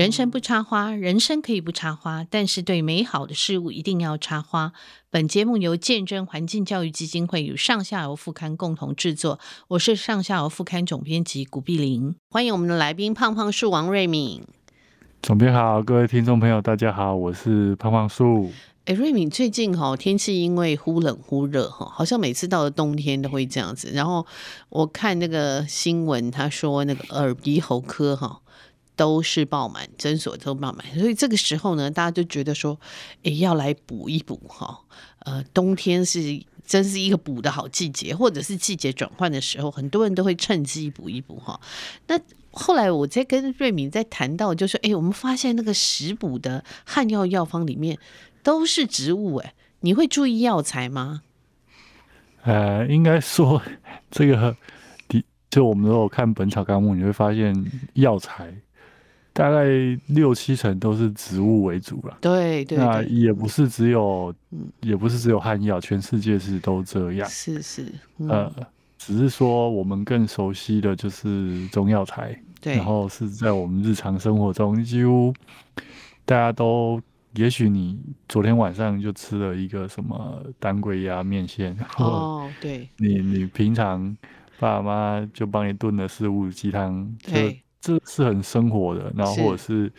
人生不插花，人生可以不插花，但是对美好的事物一定要插花。本节目由见证环境教育基金会与上下游副刊共同制作。我是上下游副刊总编辑古碧玲，欢迎我们的来宾胖胖树王瑞敏。总编好，各位听众朋友，大家好，我是胖胖树。哎，瑞敏最近哈天气因为忽冷忽热哈，好像每次到了冬天都会这样子。然后我看那个新闻，他说那个耳鼻喉科哈。都是爆满，诊所都爆满，所以这个时候呢，大家就觉得说，诶，要来补一补哈。呃，冬天是真是一个补的好季节，或者是季节转换的时候，很多人都会趁机补一补哈。那后来我在跟瑞敏在谈到，就是诶，我们发现那个食补的汉药药方里面都是植物，诶，你会注意药材吗？呃，应该说这个，就我们如果看《本草纲目》，你会发现药材。大概六七成都是植物为主了，对对，那也不是只有，也不是只有汉药，全世界是都这样，是是，呃，只是说我们更熟悉的就是中药材，对，然后是在我们日常生活中，几乎大家都，也许你昨天晚上就吃了一个什么当归鸭面线，哦，对，你 你平常爸妈就帮你炖了四物鸡汤，对。这是很生活的，然后或者是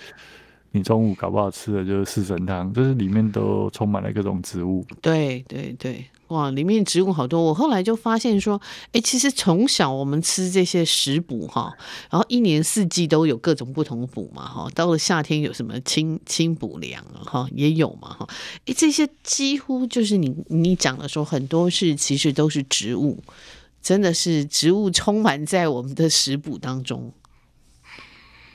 你中午搞不好吃的就是四神汤，就是里面都充满了各种植物。对对对，哇，里面植物好多。我后来就发现说，哎，其实从小我们吃这些食补哈，然后一年四季都有各种不同补嘛哈。到了夏天有什么清清补凉哈，也有嘛哈。哎，这些几乎就是你你讲的说很多是其实都是植物，真的是植物充满在我们的食补当中。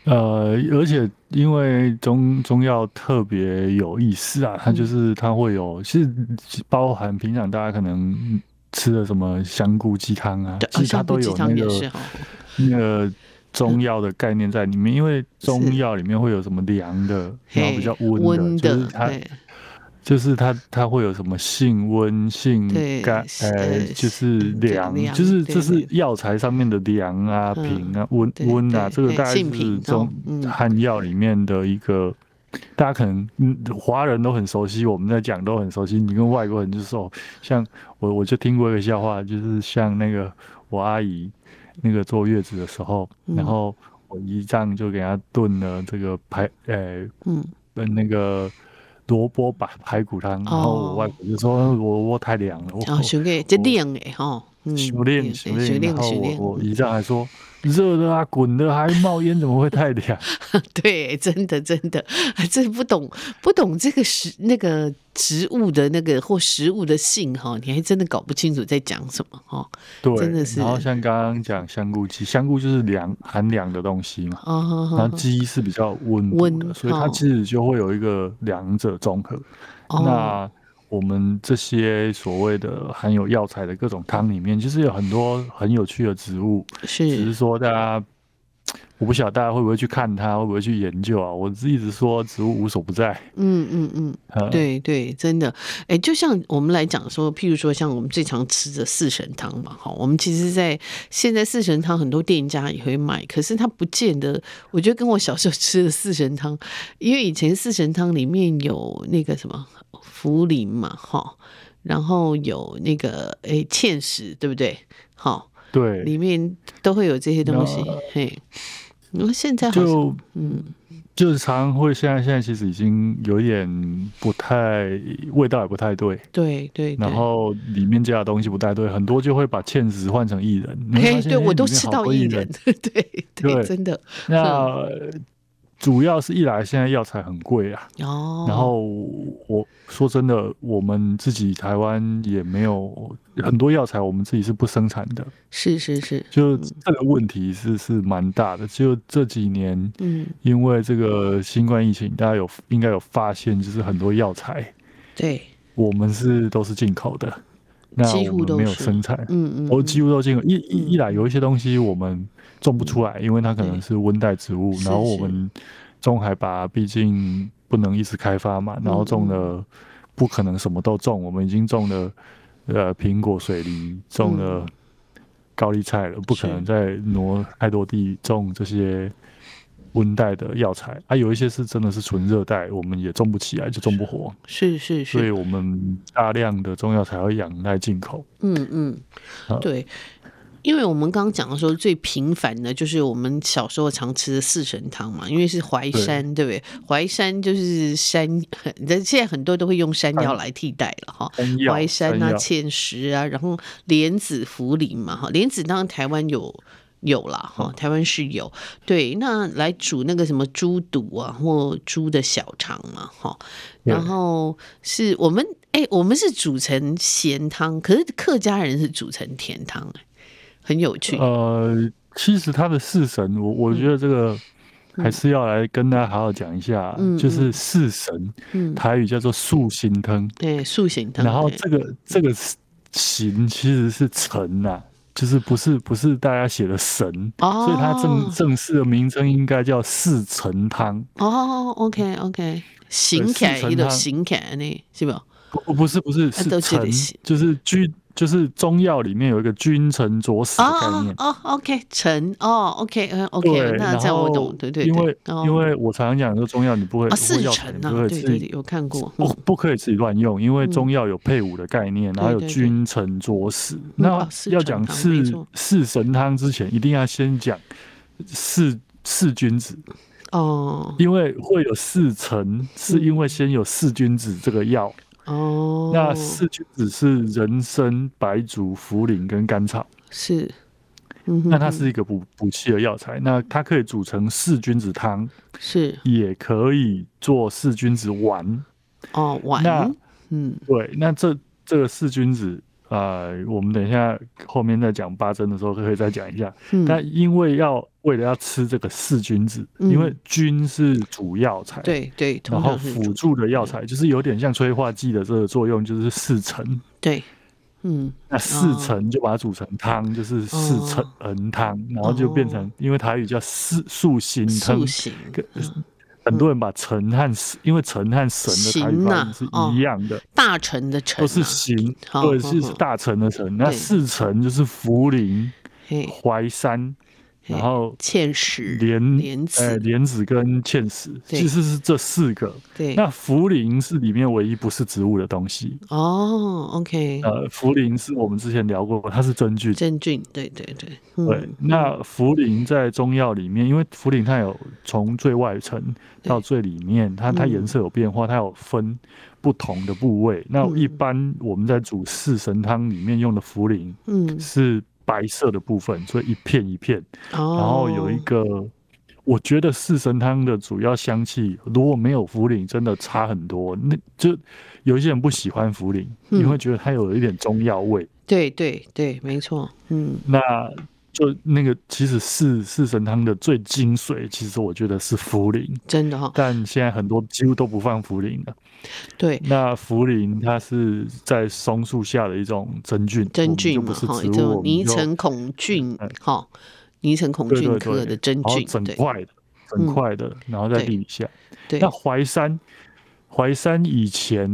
呃，而且因为中中药特别有意思啊，它就是它会有，其实包含平常大家可能吃的什么香菇鸡汤啊，其实它都有那个那个中药的概念在里面，因为中药里面会有什么凉的，然后比较温的，就是它。就是它，它会有什么性温、性干，呃，就是凉，就是这是药材上面的凉啊、平啊、温温啊，这个大概是中汉药里面的一个，大家可能嗯华人都很熟悉，我们在讲都很熟悉。你跟外国人就说，像我我就听过一个笑话，就是像那个我阿姨那个坐月子的时候，然后我姨丈就给她炖了这个排，呃，嗯，那个。萝卜白排骨汤，然后我外婆就说萝卜太凉了。哦，修炼这凉的哈，修炼修炼。然后我我姨丈还说。热的啊，滚的还冒烟，怎么会太凉？对，真的真的，这不懂不懂这个食那个植物的那个或食物的性哈，你还真的搞不清楚在讲什么哈。对，真的是。然后像刚刚讲香菇鸡，香菇就是凉寒凉的东西嘛。哦。然后鸡是比较温温的，所以它其实就会有一个两者综合。哦。那。我们这些所谓的含有药材的各种汤里面，其实有很多很有趣的植物，是，只是说大家，我不晓得大家会不会去看它，会不会去研究啊？我一直说植物无所不在。嗯嗯嗯，嗯对对，真的，哎，就像我们来讲说，譬如说像我们最常吃的四神汤嘛，哈，我们其实，在现在四神汤很多店家也会卖，可是它不见得，我觉得跟我小时候吃的四神汤，因为以前四神汤里面有那个什么。茯苓嘛，哈，然后有那个诶芡实，对不对？好，对，里面都会有这些东西。嘿，然后现在好就嗯，就是常会现在现在其实已经有一点不太味道也不太对，对对。然后里面加的东西不太对，很多就会把芡实换成薏仁。嘿，对我都吃到薏仁，对对，真的。那主要是一来现在药材很贵啊，哦，然后我说真的，我们自己台湾也没有很多药材，我们自己是不生产的，是是是，就这个问题是是蛮大的。就这几年，嗯，因为这个新冠疫情，大家有应该有发现，就是很多药材，对，我们是都是进口的，那我们没有生产，嗯嗯，我几乎都进口。一一一来有一些东西我们。种不出来，因为它可能是温带植物。然后我们种海拔毕竟不能一直开发嘛，然后种了不可能什么都种。我们已经种了呃苹果、水梨，种了高丽菜了，不可能再挪太多地种这些温带的药材，啊，有一些是真的是纯热带，我们也种不起来，就种不活。是是是，所以我们大量的中药材要仰赖进口。嗯嗯，对。因为我们刚刚讲的时候，最频繁的就是我们小时候常吃的四神汤嘛，因为是淮山，对，对不对？淮山就是山，现在很多都会用山药来替代了哈。淮山啊、芡实啊，然后莲子、茯苓嘛，哈，莲子当然台湾有有啦，哈，台湾是有。对，那来煮那个什么猪肚啊，或猪的小肠嘛，哈，然后是我们哎，我们是煮成咸汤，可是客家人是煮成甜汤哎。很有趣。呃，其实他的四神，我我觉得这个还是要来跟大家好好讲一下。嗯，就是四神，嗯，台语叫做素形汤。对，素形汤。然后这个这个形其实是辰呐，就是不是不是大家写的神，所以它正正式的名称应该叫四神汤。哦，OK OK，行起来的行起来呢，是吧？不不是不是是成，就是居。就是中药里面有一个君臣佐使的概念。哦，哦，OK，臣哦，OK，OK，那这样我懂，对对，因为因为我常常讲说中药你不会四臣啊，对对对，有看过，不不可以自己乱用，因为中药有配伍的概念，然后有君臣佐使。那要讲四四神汤之前，一定要先讲四四君子哦，因为会有四臣，是因为先有四君子这个药。哦，那四君子是人参、白术、茯苓跟甘草，是，嗯、那它是一个补补气的药材，那它可以煮成四君子汤，是，也可以做四君子丸，哦，丸，那，嗯，对，那这这个四君子。啊、呃，我们等一下后面再讲八珍的时候可以再讲一下。嗯、但因为要为了要吃这个四君子，嗯、因为君是主药材，对对，然后辅助的药材就是有点像催化剂的这个作用，就是四成。对，嗯，那四成就把它煮成汤，就是四神汤，哦、然后就变成，因为台语叫四素心汤。很多人把臣和因为臣和神的发音是一样的，大臣的臣都是行，对，是大臣的臣。那四臣就是茯苓、淮山。然后芡实、莲莲子、呃莲子跟芡实，其实是这四个。对，那茯苓是里面唯一不是植物的东西。哦，OK。呃，茯苓是我们之前聊过，它是真菌。真菌，对对对。对，那茯苓在中药里面，因为茯苓它有从最外层到最里面，它它颜色有变化，它有分不同的部位。那一般我们在煮四神汤里面用的茯苓，嗯，是。白色的部分，所以一片一片，然后有一个，我觉得四神汤的主要香气，如果没有茯苓，真的差很多。那就有一些人不喜欢茯苓，你会觉得它有一点中药味。对对对，没错。嗯，那就那个，其实四四神汤的最精髓，其实我觉得是茯苓，真的哈。但现在很多几乎都不放茯苓了。对，那茯苓它是在松树下的一种真菌，真菌嘛，哈，就泥层孔菌，哈，泥层孔菌科的真菌，整块的，整块的，然后在地底下。对，那淮山，淮山以前，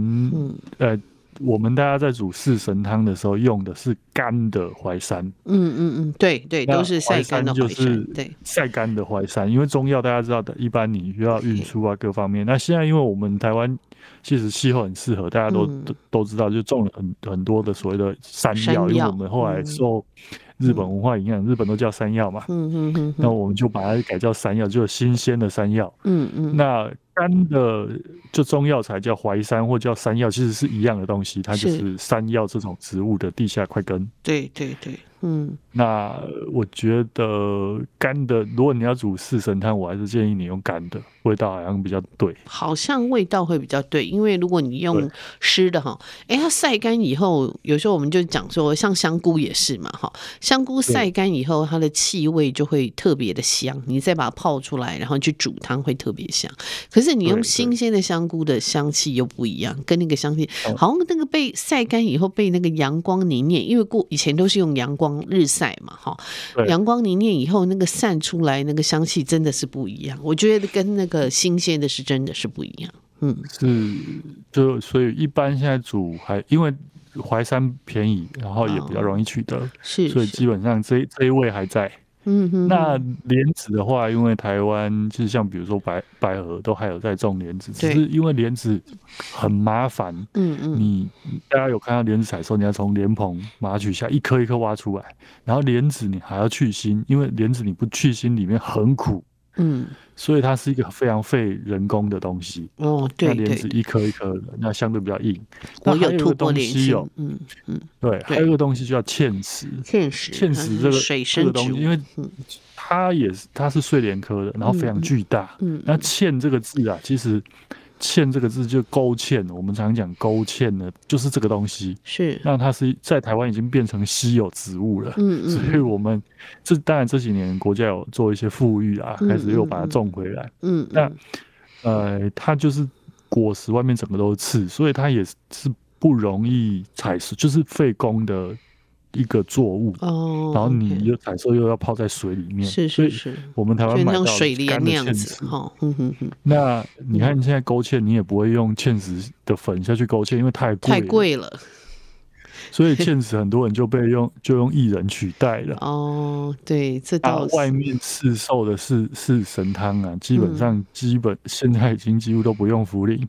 呃，我们大家在煮四神汤的时候用的是干的淮山，嗯嗯嗯，对对，都是晒干的淮山，对，晒干的淮山，因为中药大家知道的，一般你需要运输啊，各方面。那现在因为我们台湾。其实气候很适合，大家都、嗯、都都知道，就种了很很多的所谓的山药，山药。因为我们后来受日本文化影响，嗯、日本都叫山药嘛，嗯嗯嗯，那我们就把它改叫山药，就是新鲜的山药，嗯嗯，那干的就中药材叫淮山或叫山药，其实是一样的东西，它就是山药这种植物的地下块根，对对对。嗯，那我觉得干的，如果你要煮四神汤，我还是建议你用干的，味道好像比较对。好像味道会比较对，因为如果你用湿的哈，哎对，它晒干以后，有时候我们就讲说，像香菇也是嘛，哈，香菇晒干以后，它的气味就会特别的香，你再把它泡出来，然后去煮汤会特别香。可是你用新鲜的香菇的香气又不一样，跟那个香气好像那个被晒干以后被那个阳光凝练，因为过以前都是用阳光。日晒嘛，哈，阳光凝练以后，那个散出来那个香气真的是不一样。我觉得跟那个新鲜的是真的是不一样。嗯，是，就所以一般现在煮还因为淮山便宜，然后也比较容易取得，哦、是，所以基本上这这一味还在。嗯哼，那莲子的话，因为台湾就是像比如说白百合都还有在种莲子，只是因为莲子很麻烦。嗯嗯，你大家有看到莲子采收，你要从莲蓬把它取下一颗一颗挖出来，然后莲子你还要去心，因为莲子你不去心里面很苦。嗯，所以它是一个非常费人工的东西。哦，对，那莲子一颗一颗的，那相对比较硬。我有吐过莲子。嗯嗯，对，还有一个东西叫芡实。芡实，芡实这个水生这个东西，因为它也是它是睡莲科的，然后非常巨大。嗯，那芡这个字啊，其实。芡这个字就勾芡，我们常讲勾芡呢，就是这个东西。是，那它是在台湾已经变成稀有植物了。嗯嗯。所以我们这当然这几年国家有做一些富裕啊，开始又把它种回来。嗯。那呃，它就是果实外面整个都是刺，所以它也是不容易采收，就是费工的。一个作物，oh, 然后你又采收又要泡在水里面，是是是，我们台湾买到水莲那样子哈，那你看你现在勾芡，你也不会用芡实的粉下去勾芡，因为太贵太贵了，所以芡实很多人就被用 就用薏仁取代了。哦，oh, 对，这倒外面市售的是是神汤啊，基本上基本现在已经几乎都不用茯苓。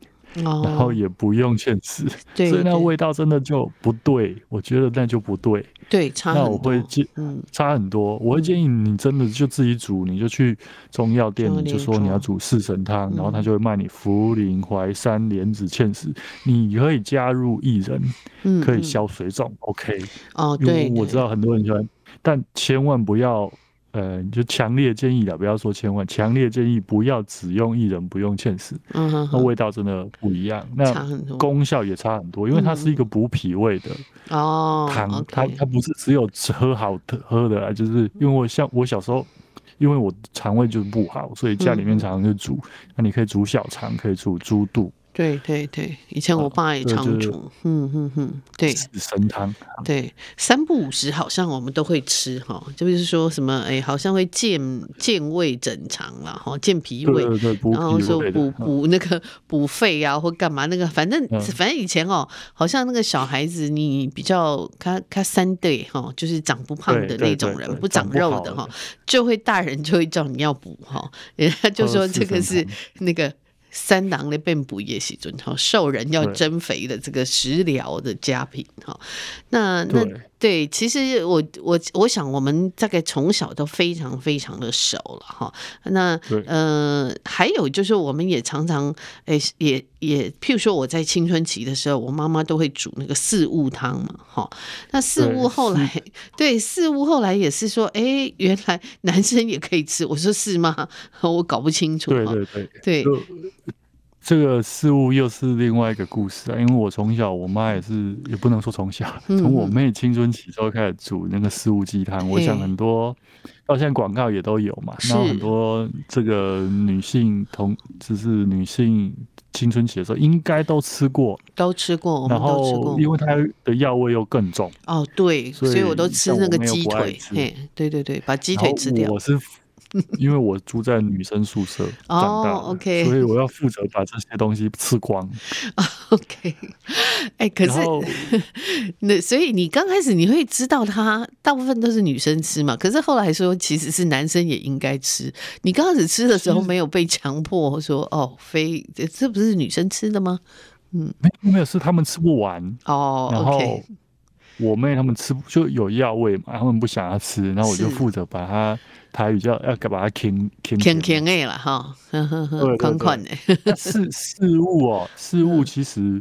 然后也不用芡实，对，所以那味道真的就不对，我觉得那就不对。对，差很多。那我会建，嗯，差很多。我会建议你真的就自己煮，你就去中药店，你就说你要煮四神汤，然后他就会卖你茯苓、淮山、莲子、芡实，你可以加入薏仁，可以消水肿。OK。哦，对。我知道很多人喜欢，但千万不要。呃，就强烈建议了，不要说千万，强烈建议不要只用薏仁，不用芡实，嗯哼，那味道真的不一样，那功效也差很多，因为它是一个补脾胃的哦汤，它它不是只有喝好喝的啊，就是因为我像我小时候，因为我肠胃就是不好，所以家里面常常就煮，那你可以煮小肠，可以煮猪肚。对对对，以前我爸也常煮，嗯嗯嗯，对，参汤，对，三不五时好像我们都会吃哈，就是说什么哎，好像会健健胃整肠了哈，健脾胃，然后说补补那个补肺啊或干嘛那个，反正反正以前哦，好像那个小孩子你比较他他三对哈，就是长不胖的那种人，不长肉的哈，就会大人就会叫你要补哈，人家就说这个是那个。三郎的变补也是准哈，瘦人要增肥的这个食疗的佳品哈。那那对，其实我我我想我们大概从小都非常非常的熟了哈。那呃，还有就是我们也常常诶也也，譬如说我在青春期的时候，我妈妈都会煮那个四物汤嘛哈。那四物后来对四物后来也是说，哎，原来男生也可以吃。我说是吗？我搞不清楚。对对对对。这个事物又是另外一个故事啊，因为我从小，我妈也是，也不能说从小，从我妹青春期就开始煮那个四物鸡汤。我想很多到现在广告也都有嘛，然后很多这个女性同，就是女性青春期的时候应该都吃过，都吃过，然后因为它的药味又更重哦，对，所以我都吃那个鸡腿，嘿，对对对，把鸡腿吃掉。我是。因为我住在女生宿舍长大，OK，所以我要负责把这些东西吃光。OK，哎，可是 那所以你刚开始你会知道它大部分都是女生吃嘛？可是后来说其实是男生也应该吃。你刚开始吃的时候没有被强迫说哦，非这不是女生吃的吗？嗯，没有没有，是他们吃不完哦。然后我妹他们吃就有药味嘛，他们不想要吃，然后我就负责把它。台语叫要把它啃啃啃啃的了哈，款款的。事事物哦，事物其实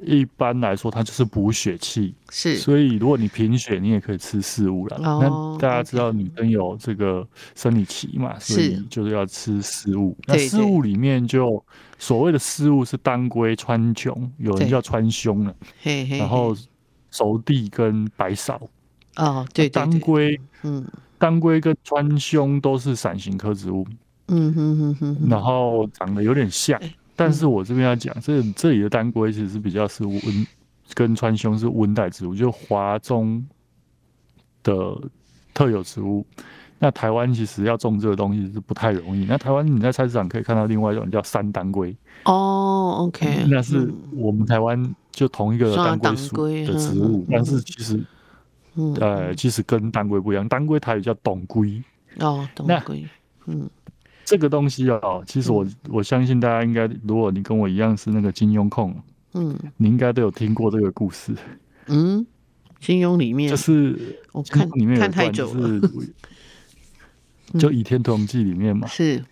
一般来说它就是补血气，是。所以如果你贫血，你也可以吃四物了。那大家知道女生有这个生理期嘛，所以就是要吃四物。那四物里面就所谓的四物是当归、川芎，有人叫川芎了，然后熟地跟白芍。哦，对，当归，嗯。当归跟川芎都是伞形科植物，嗯哼哼哼，然后长得有点像，但是我这边要讲，这这里的当归其实是比较是温，跟川芎是温带植物，就华中的特有植物。那台湾其实要种这个东西是不太容易。那台湾你在菜市场可以看到另外一种叫山当归，哦，OK，那是我们台湾就同一个当归属的植物，但是其实。呃，其实跟当归不一样，当归台语叫董归，哦，董归，嗯，这个东西哦，其实我、嗯、我相信大家应该，如果你跟我一样是那个金庸控，嗯，你应该都有听过这个故事。嗯，金庸里面就是我看里面有看太久了，就《倚天屠龙记》里面嘛，是。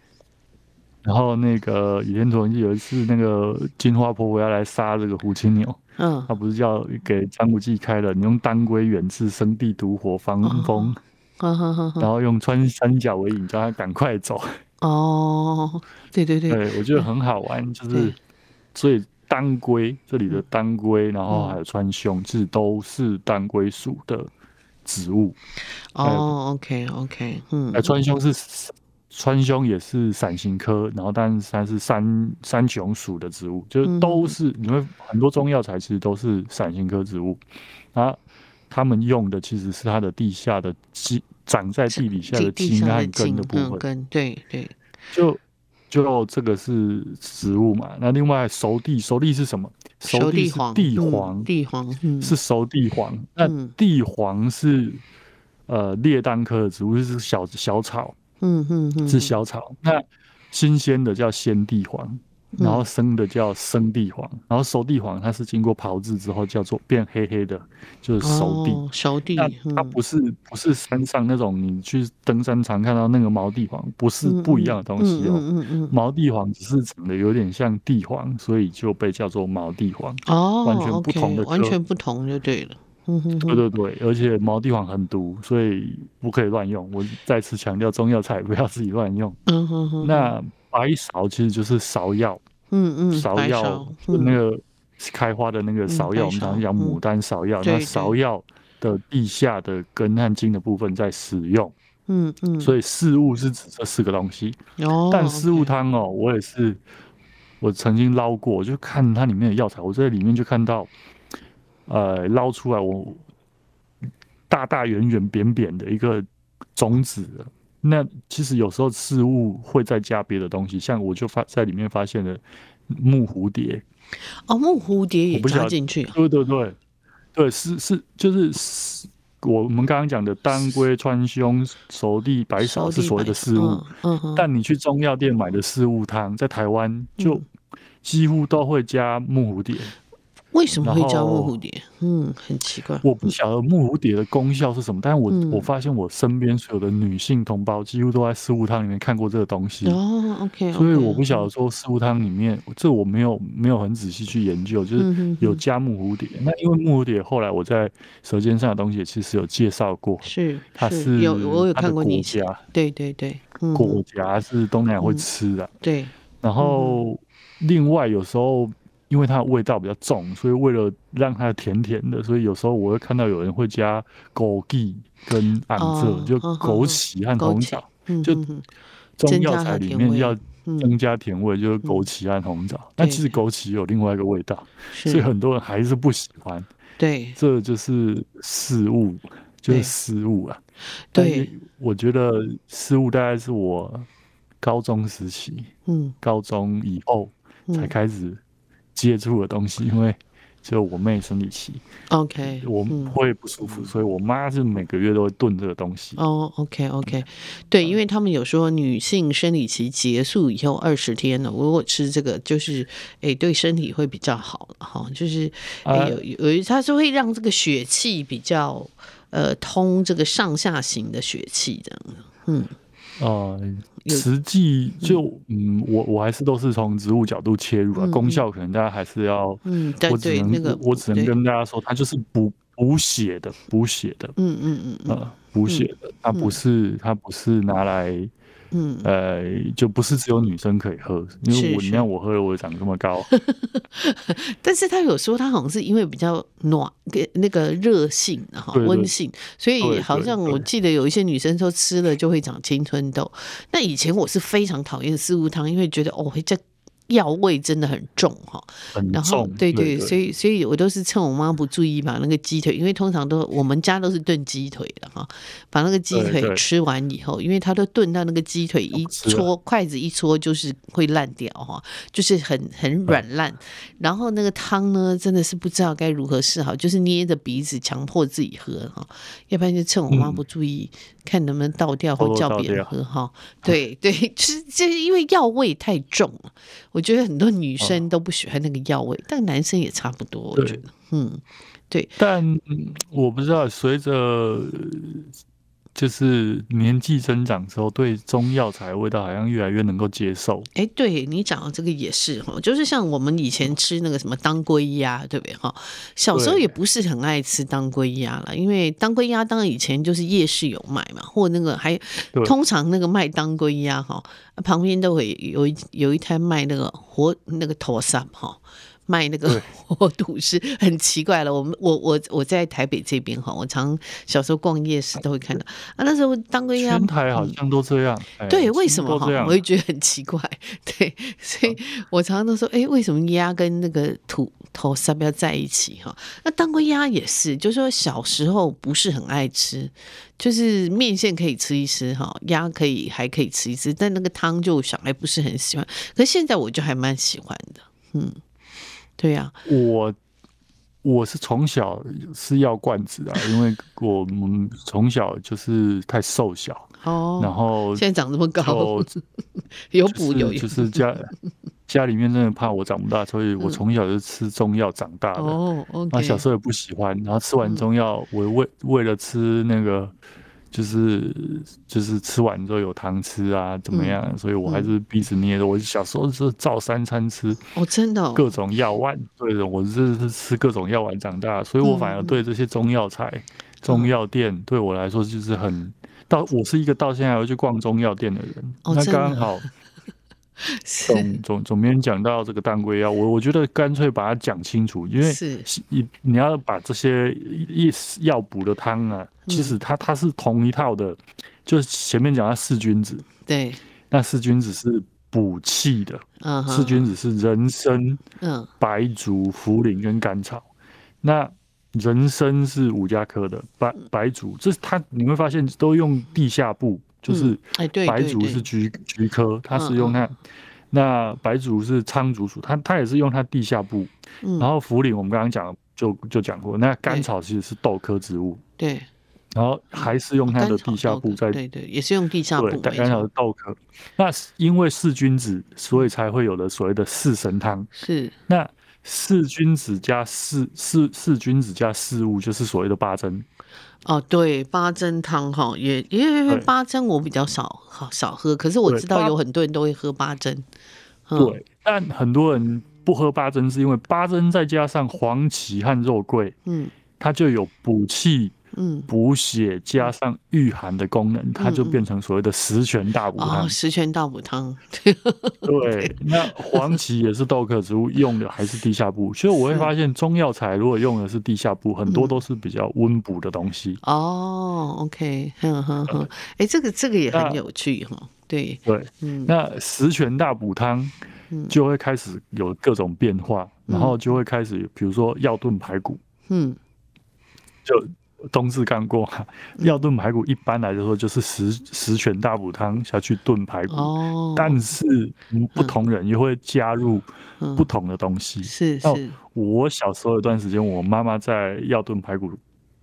然后那个《倚天屠龙记》有一次，那个金花婆婆要来杀这个胡青牛，嗯，她不是叫给张无忌开了，你用当归远志生地毒火防风，哦、然后用穿山甲为引，叫他赶快走。哦，对对对，对我觉得很好玩，就是所以当归这里的当归，然后还有川芎，其实都是当归属的植物。哦，OK OK，嗯，哎，川芎是。川芎也是伞形科，然后但是它是山山芎属的植物，就是都是你会很多中药材其实都是伞形科植物，啊，他们用的其实是它的地下的茎，长在地底下的茎和根的部分，根对对，就就这个是植物嘛，那另外熟地，熟地是什么？熟地是地黄，地黄。是熟地黄，那地黄是呃列当科的植物，就是小小草。嗯嗯嗯，是小草。那新鲜的叫鲜地黄，然后生的叫生地黄，然后熟地黄它是经过炮制之后叫做变黑黑的，就是熟地。熟地。那它不是不是山上那种你去登山常看到那个毛地黄，不是不一样的东西哦。嗯嗯嗯。毛地黄只是长得有点像地黄，所以就被叫做毛地黄。哦，完全不同的，完全不同就对了。对对对，而且毛地黄很毒，所以不可以乱用。我再次强调，中药材不要自己乱用。嗯哼哼。那白芍其实就是芍药，嗯嗯，芍药那个开花的那个芍药，我们常常讲牡丹芍药。那芍药的地下的根和茎的部分在使用。嗯嗯。所以四物是指这四个东西。哦。但四物汤哦，我也是，我曾经捞过，就看它里面的药材，我在里面就看到。呃，捞出来我大大圆圆扁扁的一个种子，那其实有时候事物会再加别的东西，像我就发在里面发现了木蝴蝶。哦，木蝴蝶也加进去？对对对，对是是就是我们刚刚讲的当归、川芎、熟地、白芍是所谓的事物，嗯嗯，但你去中药店买的四物汤，在台湾就几乎都会加木蝴蝶。为什么会叫木蝴蝶？嗯，很奇怪。我不晓得木蝴蝶的功效是什么，但是我、嗯、我发现我身边所有的女性同胞几乎都在四物汤里面看过这个东西。哦，OK, okay。所以我不晓得说四物汤里面，这我没有没有很仔细去研究，就是有加木蝴蝶。嗯、哼哼，那因为木蝴蝶后来我在舌尖上的东西其实有介绍过，是它是有我有看过你家，对对对，嗯、果荚是东南亚会吃的，对。然后另外有时候。因为它的味道比较重，所以为了让它甜甜的，所以有时候我会看到有人会加枸杞跟红枣，就枸杞和红枣，就中药材里面要增加甜味，就是枸杞和红枣。但其实枸杞有另外一个味道，所以很多人还是不喜欢。对，这就是四物，就是四物啊。对，我觉得四物大概是我高中时期，嗯，高中以后才开始。接触的东西，因为就我妹生理期，OK，我会不舒服，嗯、所以我妈是每个月都会炖这个东西。哦，OK，OK，对，因为他们有说女性生理期结束以后二十天呢，如果吃这个，就是哎，对身体会比较好哈，就是有有一，它是会让这个血气比较呃通，这个上下行的血气这样嗯。呃，实际就嗯，我我还是都是从植物角度切入啊，嗯、功效可能大家还是要，嗯，我只能、那个、我只能跟大家说，它就是补补血的，补血的，嗯嗯嗯。呃，补血的，它不是它不是拿来。嗯，呃，就不是只有女生可以喝，因为我你看我喝了，我长这么高。但是他有说他好像是因为比较暖，跟那个热性哈温性，所以好像我记得有一些女生说吃了就会长青春痘。那以前我是非常讨厌四物汤，因为觉得哦会在药味真的很重哈，然后对对，所以所以我都是趁我妈不注意把那个鸡腿，因为通常都我们家都是炖鸡腿的哈，把那个鸡腿吃完以后，因为它都炖到那个鸡腿一戳筷子一戳就是会烂掉哈，就是很很软烂，然后那个汤呢真的是不知道该如何是好，就是捏着鼻子强迫自己喝哈，要不然就趁我妈不注意。看能不能倒掉，或叫别人喝哈。对对，就是这是因为药味太重了，我觉得很多女生都不喜欢那个药味，但男生也差不多，我觉得，嗯，对。但我不知道，随着。就是年纪增长之后，对中药材味道好像越来越能够接受。哎，对你讲的这个也是哈，就是像我们以前吃那个什么当归鸭，对不对哈？小时候也不是很爱吃当归鸭了，因为当归鸭当然以前就是夜市有卖嘛，或那个还通常那个卖当归鸭哈，旁边都会有一有一摊卖那个活那个托萨哈。卖那个 火肚是很奇怪了。我们我我我在台北这边哈，我常小时候逛夜市都会看到啊。那时候当归鸭，全台好像都这样。嗯、对，为什么哈？我也觉得很奇怪。对，所以我常常都说，哎，为什么鸭跟那个土头沙不要在一起哈？那当归鸭也是，就是说小时候不是很爱吃，就是面线可以吃一吃哈，鸭可以还可以吃一吃，但那个汤就小孩不是很喜欢。可是现在我就还蛮喜欢的，嗯。对呀、啊，我我是从小是药罐子啊，因为我们从小就是太瘦小 哦，然后现在长这么高，有补有用，就是家 家里面真的怕我长不大，所以我从小就吃中药长大的。哦，那小时候也不喜欢，然后吃完中药，我为为了吃那个。就是就是吃完之后有糖吃啊，怎么样？嗯、所以我还是鼻子捏的。嗯、我小时候是照三餐吃，哦，真的，各种药丸。对的，我这是吃各种药丸长大，所以我反而对这些中药材、嗯、中药店对我来说就是很到。我是一个到现在还会去逛中药店的人，哦、那刚好。总总总编讲到这个当归药，我我觉得干脆把它讲清楚，因为你你要把这些意思药补的汤啊，其实它它是同一套的，就是前面讲到四君子，对，那四君子是补气的，四君子是人参、嗯，白术、茯苓跟甘草，那人参是五加科的，白白术这它你会发现都用地下部。就是白术是菊菊科，它是用它，那白术是苍竹属，它它也是用它地下部。然后茯苓我们刚刚讲就就讲过，那甘草其实是豆科植物。对，然后还是用它的地下部在，对对，也是用地下部。对，甘草是豆科。那因为四君子，所以才会有了所谓的四神汤。是，那四君子加四四四君子加四物，就是所谓的八珍。哦，对，八珍汤哈，也因为八珍我比较少好少喝，可是我知道有很多人都会喝八珍。对，但很多人不喝八珍，是因为八珍再加上黄芪和肉桂，嗯，它就有补气。嗯，补血加上御寒的功能，它就变成所谓的十全大补汤。十全大补汤，对。那黄芪也是豆科植物，用的还是地下部。所以我会发现，中药材如果用的是地下部，很多都是比较温补的东西。哦，OK，哼哼哼，哎，这个这个也很有趣哈。对对，那十全大补汤就会开始有各种变化，然后就会开始，比如说药炖排骨，嗯，就。冬至刚过，药炖排骨一般来说就是十十全大补汤下去炖排骨，哦、但是不同人也会加入不同的东西。是是、嗯，我小时候有段时间，我妈妈在药炖排骨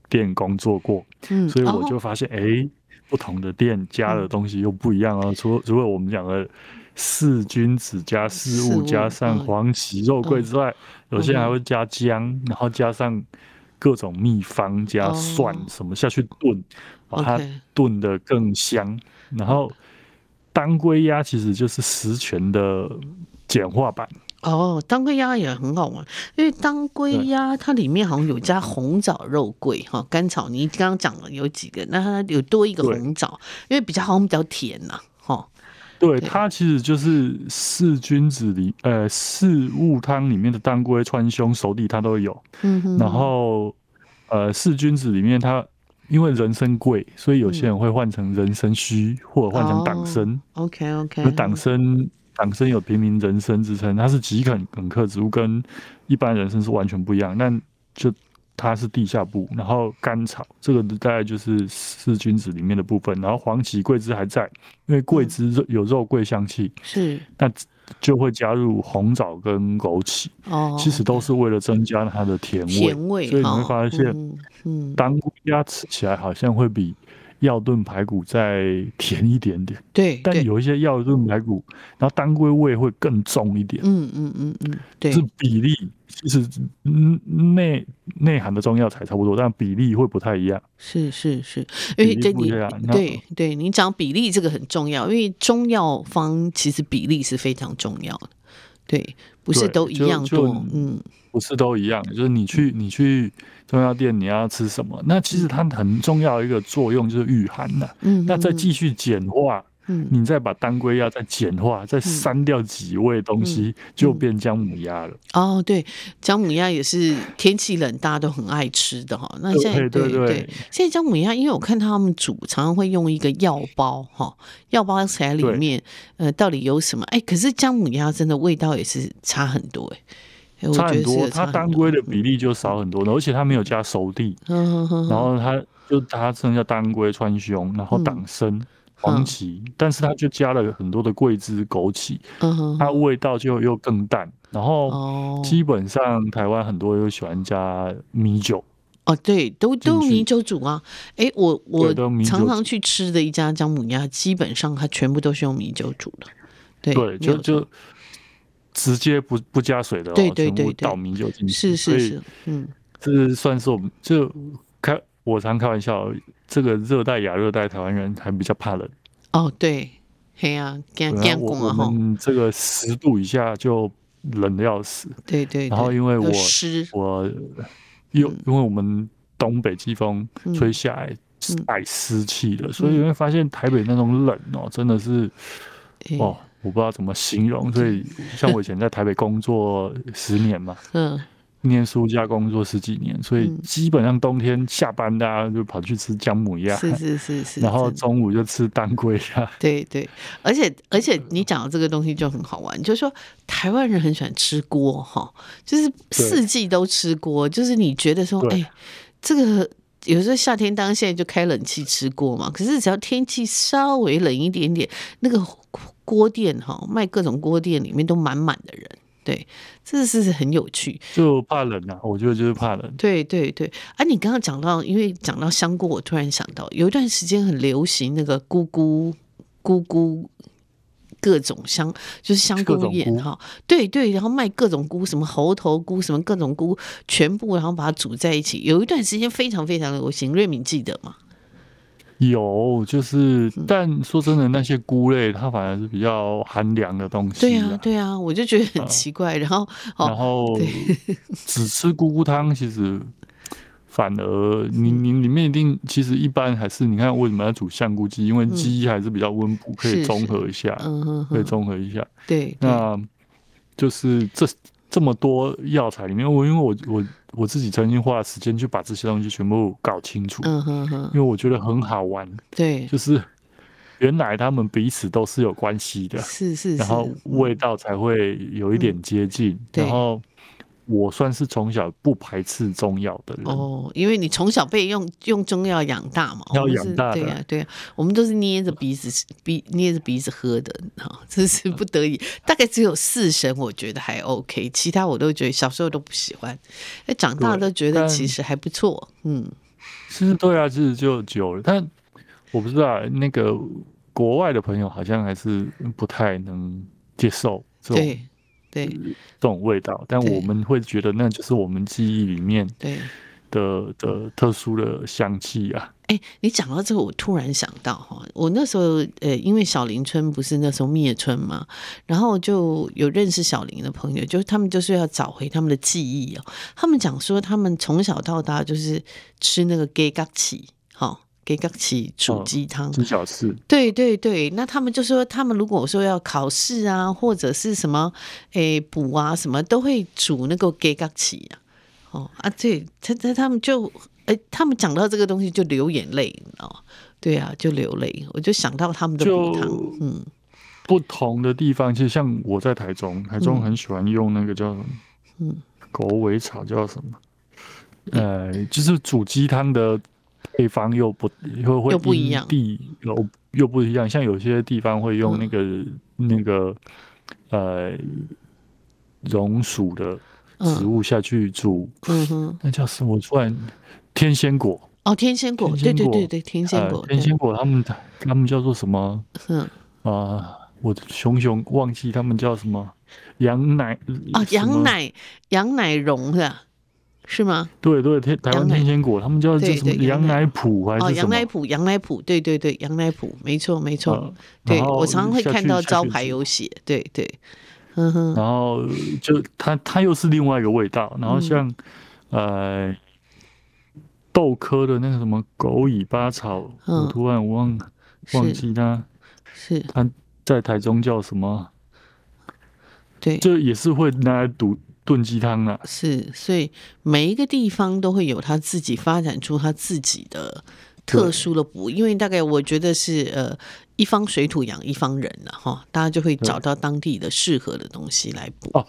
店工作过，嗯、所以我就发现，哎、欸，不同的店加的东西又不一样啊。除除了我们讲的四君子加四物加上黄芪肉桂之外，有些人还会加姜，然后加上。各种秘方加蒜什么下去炖，把它炖得更香。然后当归鸭其实就是十全的简化版。哦，当归鸭也很好玩，因为当归鸭它里面好像有加红枣、肉桂、哈甘草。你刚刚讲了有几个，那它有多一个红枣，因为比较好像比较甜呐，哈。对，它其实就是四君子里，呃，四物汤里面的当归、川芎、熟地它都有。嗯哼。然后，呃，四君子里面它因为人参贵，所以有些人会换成人参须，或者换成党参。OK OK。那党参党参有平民人参之称，它是桔梗梗科植物，跟一般人参是完全不一样。那就它是地下部，然后甘草这个大概就是四君子里面的部分，然后黄芪、桂枝还在，因为桂枝有肉桂香气，是那就会加入红枣跟枸杞，哦，其实都是为了增加它的甜味，甜味，所以你会发现，嗯，当归鸭吃起来好像会比。药炖排骨再甜一点点，对，但有一些药炖排骨，然后当归味会更重一点，嗯嗯嗯嗯，对，是比例，其实内内含的中药材差不多，但比例会不太一样，是是是，因为这你对对，你讲比例这个很重要，因为中药方其实比例是非常重要的，对，不是都一样多，嗯，不是都一样，就是你去你去。中药店你要吃什么？那其实它很重要一个作用就是御寒呐。嗯，那再继续简化，嗯，你再把当归鸭再简化，再删掉几味东西，就变姜母鸭了。哦，对，姜母鸭也是天气冷大家都很爱吃的哈。那现在对对对，现在姜母鸭，因为我看他们煮常常会用一个药包哈，药包材里面呃到底有什么？哎，可是姜母鸭真的味道也是差很多哎。差很多，它当归的比例就少很多，而且它没有加熟地，然后它就它剩下当归、川芎，然后党参、黄芪，但是它就加了很多的桂枝、枸杞，它味道就又更淡。然后基本上台湾很多人都喜欢加米酒，哦，对，都都用米酒煮啊。哎，我我常常去吃的一家姜母鸭，基本上它全部都是用米酒煮的，对，就就。直接不不加水的，对对对，倒米酒进去，是是是，嗯，这算是我们就开，我常开玩笑，这个热带亚热带台湾人还比较怕冷。哦，对，嘿呀，干干这个十度以下就冷的要死。对对，然后因为我我又因为我们东北季风吹下来带湿气的，所以你会发现台北那种冷哦，真的是哦。我不知道怎么形容，所以像我以前在台北工作十年嘛，嗯，念书加工作十几年，所以基本上冬天下班大家就跑去吃姜母鸭，是是是是，然后中午就吃当归鸭，对对，而且而且你讲的这个东西就很好玩，就是说台湾人很喜欢吃锅哈，就是四季都吃锅，就是你觉得说，哎，这个有时候夏天当现在就开冷气吃锅嘛，可是只要天气稍微冷一点点，那个。锅店哈，卖各种锅店里面都满满的人，对，这是很有趣。就怕冷啊，我觉得就是怕冷。对对对，啊，你刚刚讲到，因为讲到香菇，我突然想到，有一段时间很流行那个菇菇菇菇，各种香，就是香菇宴哈。对对，然后卖各种菇，什么猴头菇，什么各种菇，全部然后把它煮在一起。有一段时间非常非常流行，瑞敏记得吗？有，就是，但说真的，那些菇类它反而是比较寒凉的东西。对啊，对啊，我就觉得很奇怪。然后，然后只吃菇菇汤，其实反而 你你里面一定其实一般还是你看为什么要煮香菇鸡？因为鸡还是比较温补，可以综合一下，可以综合一下。对，那就是这。这么多药材里面，我因为我我我自己曾经花了时间去把这些东西全部搞清楚，嗯哼哼，因为我觉得很好玩，对，就是原来他们彼此都是有关系的，是是，然后味道才会有一点接近，然后。我算是从小不排斥中药的人哦，因为你从小被用用中药养大嘛，要养大的，对呀对呀，我们都是捏着鼻子鼻捏着鼻子喝的哈，这是不得已。大概只有四神我觉得还 OK，其他我都觉得小时候都不喜欢，哎，长大都觉得其实还不错，嗯，其实对啊，其实就久了，但我不知道那个国外的朋友好像还是不太能接受这种。对对这种味道，但我们会觉得那就是我们记忆里面对的的特殊的香气啊。哎，你讲到这个，我突然想到哈，我那时候呃，因为小林村不是那时候灭村嘛，然后就有认识小林的朋友，就是他们就是要找回他们的记忆哦。他们讲说，他们从小到大就是吃那个鸡嘎起，哈。给个起煮鸡汤，煮小事。对对对，那他们就说，他们如果说要考试啊，或者是什么，诶补啊，什么都会煮那个给个起啊。哦啊，对，他他他们就，诶，他们讲到这个东西就流眼泪，你知道吗？对啊，就流泪，我就想到他们的补汤，嗯。不同的地方，其实像我在台中，台中很喜欢用那个叫嗯狗尾草叫什么？呃，就是煮鸡汤的配方又不又会又不一样，地又又不一样。像有些地方会用那个、嗯、那个呃榕属的植物下去煮，嗯哼，那叫什么？我突然天仙果。哦，天仙果，对对对对，天仙果，天仙果，他们他们叫做什么？嗯。啊、呃，我熊熊忘记他们叫什么？羊奶啊，羊奶羊奶蓉是吧？是吗？对对，台台湾天仙果，他们叫叫什么？羊奶埔还是？哦，羊奶埔，羊奶埔，对对对，羊奶埔，没错没错。对，我常常会看到招牌有写，对对。嗯哼。然后就它它又是另外一个味道。然后像呃豆科的那个什么狗尾巴草，我突然我忘忘记它，是它在台中叫什么？对，这也是会拿来煮。炖鸡汤啊，是，所以每一个地方都会有他自己发展出他自己的特殊的补，因为大概我觉得是呃一方水土养一方人了哈，大家就会找到当地的适合的东西来补。哦，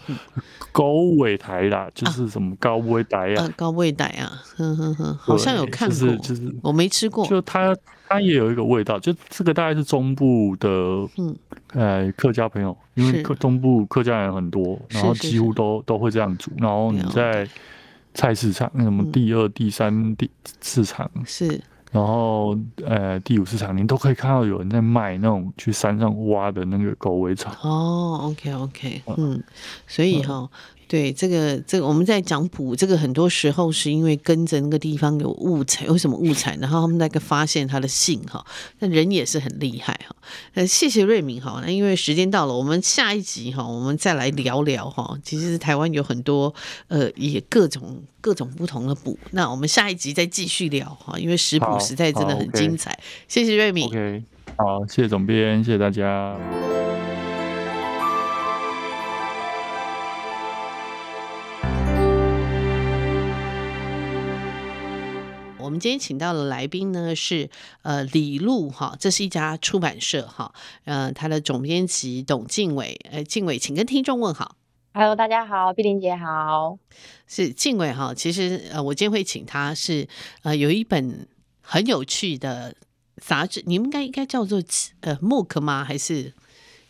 狗尾台啦，就是什么高尾台啊，高尾台啊，哼哼哼，好像有看过，就是就是我没吃过，就它。它也有一个味道，就这个大概是中部的，嗯，呃，客家朋友，因为客中部客家人很多，然后几乎都都会这样煮。然后你在菜市场，那什么第二、第三、第市场是，然后呃第五市场，你都可以看到有人在卖那种去山上挖的那个狗尾草。哦，OK OK，嗯，所以哈。对这个，这个我们在讲补，这个很多时候是因为跟着那个地方有物产，有什么物产？然后他们那个发现它的性哈，那人也是很厉害哈。呃，谢谢瑞敏哈。那因为时间到了，我们下一集哈，我们再来聊聊哈。其实台湾有很多呃，也各种各种不同的补。那我们下一集再继续聊哈，因为食补实在真的很精彩。谢谢瑞敏。OK，好，谢谢总编，谢谢大家。我们今天请到的来宾呢是呃李路哈，这是一家出版社哈，呃，他的总编辑董敬伟，呃，靖玮，请跟听众问好。Hello，大家好，碧玲姐好，是敬伟哈。其实呃，我今天会请他是呃，有一本很有趣的杂志，你们应该应该叫做呃 MOOC 吗？还是？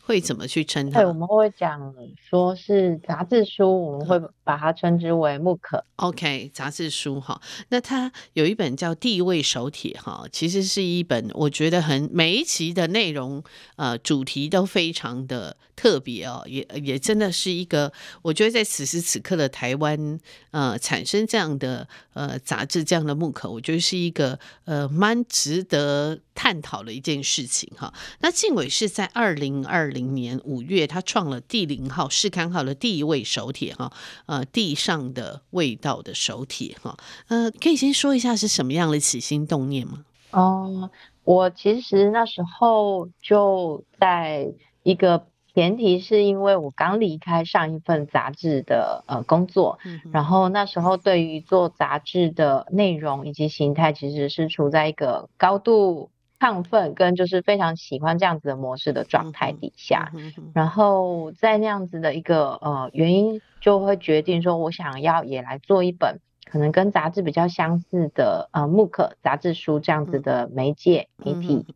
会怎么去称它？对，我们会讲说是杂志书，我们会把它称之为 MOOC。OK，杂志书哈。那它有一本叫《地位手帖》哈，其实是一本我觉得很每一期的内容呃主题都非常的特别哦，也也真的是一个我觉得在此时此刻的台湾呃产生这样的呃杂志这样的木口我觉得是一个呃蛮值得探讨的一件事情哈。那靖玮是在二零二零年五月，他创了第零号试刊号的第一位手帖哈，呃，地上的味道的手帖哈，呃，可以先说一下是什么样的起心动念吗？哦，我其实那时候就在一个前提是因为我刚离开上一份杂志的呃工作，嗯、然后那时候对于做杂志的内容以及形态，其实是处在一个高度。亢奋跟就是非常喜欢这样子的模式的状态底下，嗯、然后在那样子的一个呃原因，就会决定说，我想要也来做一本可能跟杂志比较相似的呃 MOOC 杂志书这样子的媒介媒体。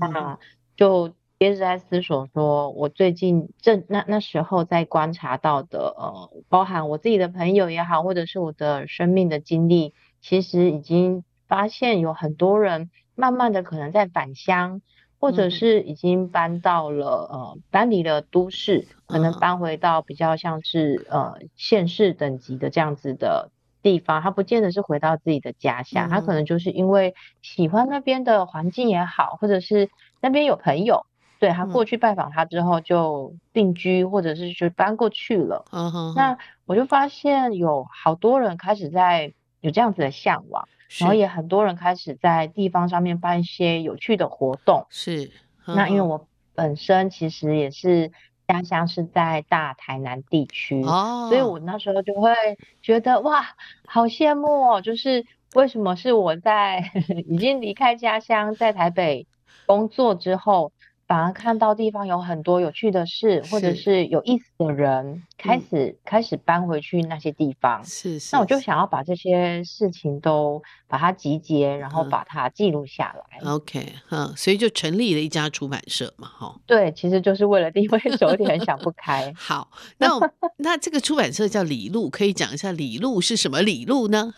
那就接着在思索说，我最近正那那时候在观察到的呃，包含我自己的朋友也好，或者是我的生命的经历，其实已经发现有很多人。慢慢的，可能在返乡，或者是已经搬到了、嗯、呃搬离了都市，可能搬回到比较像是呃县市等级的这样子的地方。他不见得是回到自己的家乡，嗯、他可能就是因为喜欢那边的环境也好，或者是那边有朋友，对他过去拜访他之后就定居，或者是就搬过去了。嗯哼，那我就发现有好多人开始在有这样子的向往。然后也很多人开始在地方上面办一些有趣的活动。是，那因为我本身其实也是家乡是在大台南地区，哦，所以我那时候就会觉得哇，好羡慕哦！就是为什么是我在 已经离开家乡，在台北工作之后，反而看到地方有很多有趣的事，或者是有意思的人，开始、嗯、开始搬回去那些地方。是是。那我就想要把这些事情都把它集结，然后把它记录下来。嗯、OK，嗯，所以就成立了一家出版社嘛，哈。对，其实就是为了地位手点，想不开。好，那 那这个出版社叫李路，可以讲一下李路是什么李路呢？